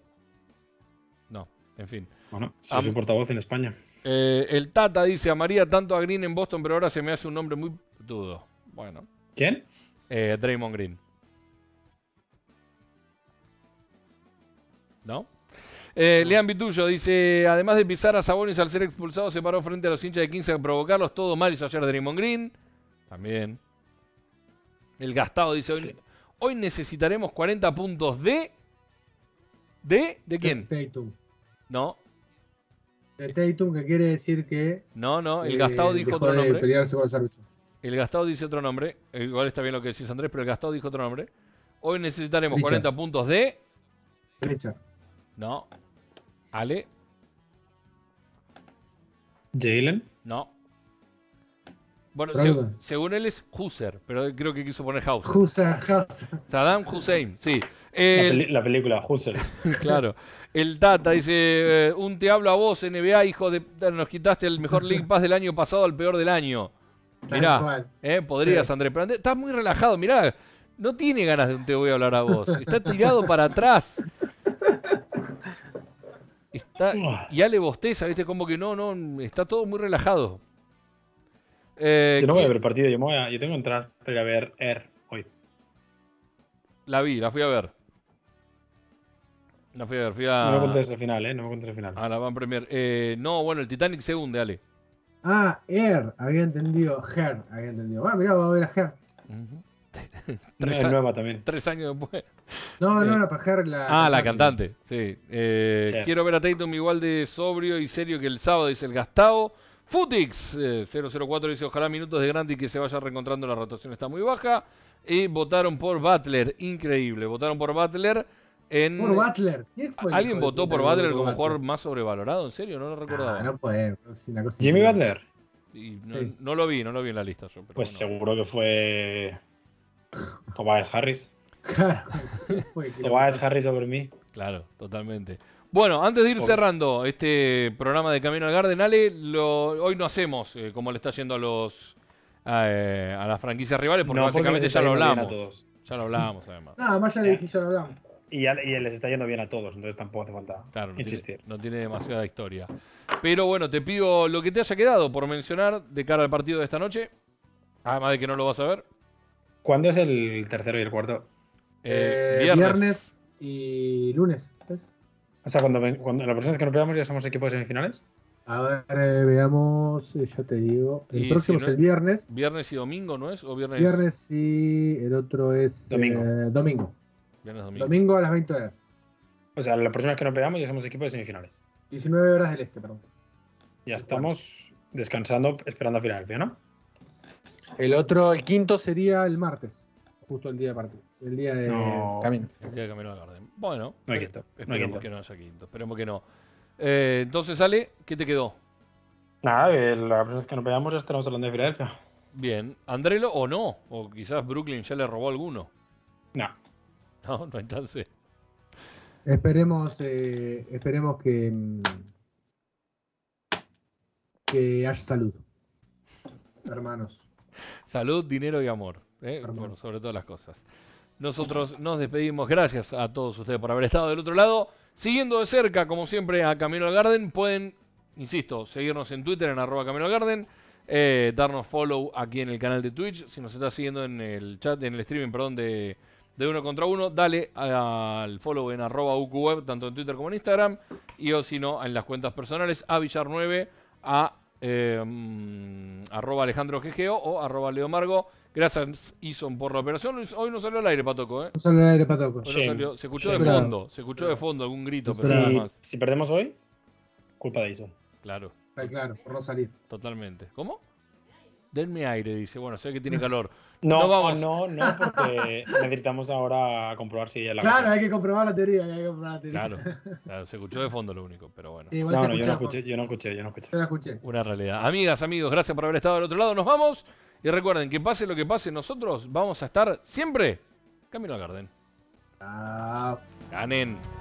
No, en fin. Bueno, soy su portavoz en España. Eh, el Tata dice a María tanto a Green en Boston, pero ahora se me hace un nombre muy dudo. Bueno, ¿Quién? eh, Draymond Green. ¿No? Eh, Lean Vitullo dice, además de pisar a Sabonis al ser expulsado, se paró frente a los hinchas de 15 a provocarlos. Todo mal hizo ayer Draymond Green. También. El gastado dice, hoy, Sí. hoy necesitaremos 40 puntos de... ¿De? ¿De quién? Tatum. No, De Tatum, que quiere decir que. no, no. El eh, gastado dijo dejó otro de nombre. pelearse con los árbitros. El Gastado dice otro nombre. Eh, Igual está bien lo que decís Andrés, pero el Gastado dijo otro nombre. Hoy necesitaremos Richard. 40 puntos de. Richard. No. Ale. Jalen. No. Bueno, según él es Husser, pero él creo que quiso poner House. Husa, House. Saddam Hussein, sí. La, El- peli- la película, Husserl. claro. El Tata dice: eh, Un te hablo a vos, NBA, hijo de. Nos quitaste el mejor League Pass del año pasado al peor del año. Mirá, eh, podrías, Sí. Andrés. Pero Andrés, estás muy relajado, mirá. No tiene ganas de un te voy a hablar a vos. Está tirado para atrás. Está, y Ale bosteza, ¿viste? Como que no, no, está todo muy relajado. Eh, Yo no voy a ¿quién- ver el partido, yo, me voy a- yo tengo entradas para ir a ver Air hoy. La vi, la fui a ver. La fui a ver, fui a, No me contes el final, ¿eh? No me contes el final. a la Van Premier. Eh, no, bueno, el Titanic se hunde, Ale. Ah, Air. Había entendido. Her. Había entendido. Ah, mirá, va a ver a Her. Es nueva también. tres años después. No, Eh, no, la Pajer, la. Ah, la cantante, sí. Eh, Sí. Quiero ver a Tatum igual de sobrio y serio que el sábado, dice el Gastao. Futix eh, 004 dice, ojalá minutos de Grant y que se vaya reencontrando, la rotación está muy baja. Y votaron por Butler, increíble. Votaron por Butler en... Por Butler. ¿Quién fue el ¿Alguien votó por Butler como jugador más sobrevalorado? ¿En serio? No lo recordaba. Ah, no puede. es una cosa Jimmy increíble. Butler. Y no, Sí. no lo vi, no lo vi en la lista yo. Pero Pues bueno. seguro que fue. Tobias Harris. Claro. ¿quién fue que lo Tobias? Harris sobre mí. Claro, totalmente. Bueno, antes de ir cerrando este programa de Camino al Garden, Ale, lo- hoy no hacemos eh, como le está yendo a los eh, a las franquicias rivales, porque No, básicamente ya lo hablamos. Ya lo hablamos, además. Nada, más ya le dije, ya lo hablamos. Y, ya- y les está yendo bien a todos, entonces tampoco hace falta Claro, no tiene, insistir. no tiene demasiada historia. Pero bueno, te pido lo que te haya quedado por mencionar de cara al partido de esta noche. Además de que no lo vas a ver. ¿Cuándo es el tercero y el cuarto? Eh, Eh, viernes. viernes. y lunes. ¿ves? O sea, cuando, ven- cuando la próxima vez que nos veamos ya somos equipo de semifinales. A ver, eh, veamos, ya te digo. El Y próximo si es el viernes. Viernes y domingo, ¿no es? ¿O viernes? Viernes y el otro es Domingo. eh, domingo. Viernes, domingo. Domingo a las 20 horas. O sea, la próxima vez que nos veamos ya somos equipo de semifinales. 19 horas del este, perdón. Ya estamos descansando, esperando a Filadelfia, ¿no? El otro, el quinto sería el martes. Justo el día de partido. El día de No. camino. El día de Camino al Garden. Bueno, No hay eh, quinto, no hay esperemos quinto. que no haya quinto. Esperemos que no. Eh, entonces, Ale, ¿qué te quedó? Nada, que la próxima vez que nos veamos ya estaremos hablando de Filadelfia. Bien. ¿Andrelo o no? O quizás Brooklyn ya le robó alguno. No. No, no hay chance. Esperemos, eh, esperemos que, mm, que haya salud. Hermanos. Salud, dinero y amor. ¿eh? Por sobre todas las cosas. Nosotros nos despedimos. Gracias a todos ustedes por haber estado del otro lado. Siguiendo de cerca, como siempre, a Camino al Garden. Pueden, insisto, seguirnos en Twitter en arroba Camino al Garden. eh, darnos follow aquí en el canal de Twitch. Si nos estás siguiendo en el chat, en el streaming, perdón, de, de uno contra uno, dale al follow en arroba UQWeb, tanto en Twitter como en Instagram. Y o si no, en las cuentas personales, a Villar9, a eh, mm, arroba Alejandro GGO o arroba Leo Margo. Gracias, Ison, por la operación. Hoy no salió al aire, Patoco, ¿eh? Un saludo al aire, Patoco. No salió- Se escuchó Sí. de fondo, se escuchó de fondo algún grito, pero Sí. nada Si, más. si perdemos hoy, culpa de Ison. Claro, Está claro, por no salir. totalmente. ¿Cómo? Denme aire, dice. Bueno, sé que tiene calor. No, No vamos. no, no, porque necesitamos ahora comprobar si la Claro, hay que comprobar la teoría. Hay que comprobar la teoría. Claro, claro, se escuchó de fondo lo único, pero bueno. Sí, No, no, yo no escuché, yo no escuché, yo no escuché. Yo la escuché. Una realidad. Amigas, amigos, gracias por haber estado del otro lado. Nos vamos. Y recuerden que pase lo que pase, nosotros vamos a estar siempre Camino al Garden. Ganen.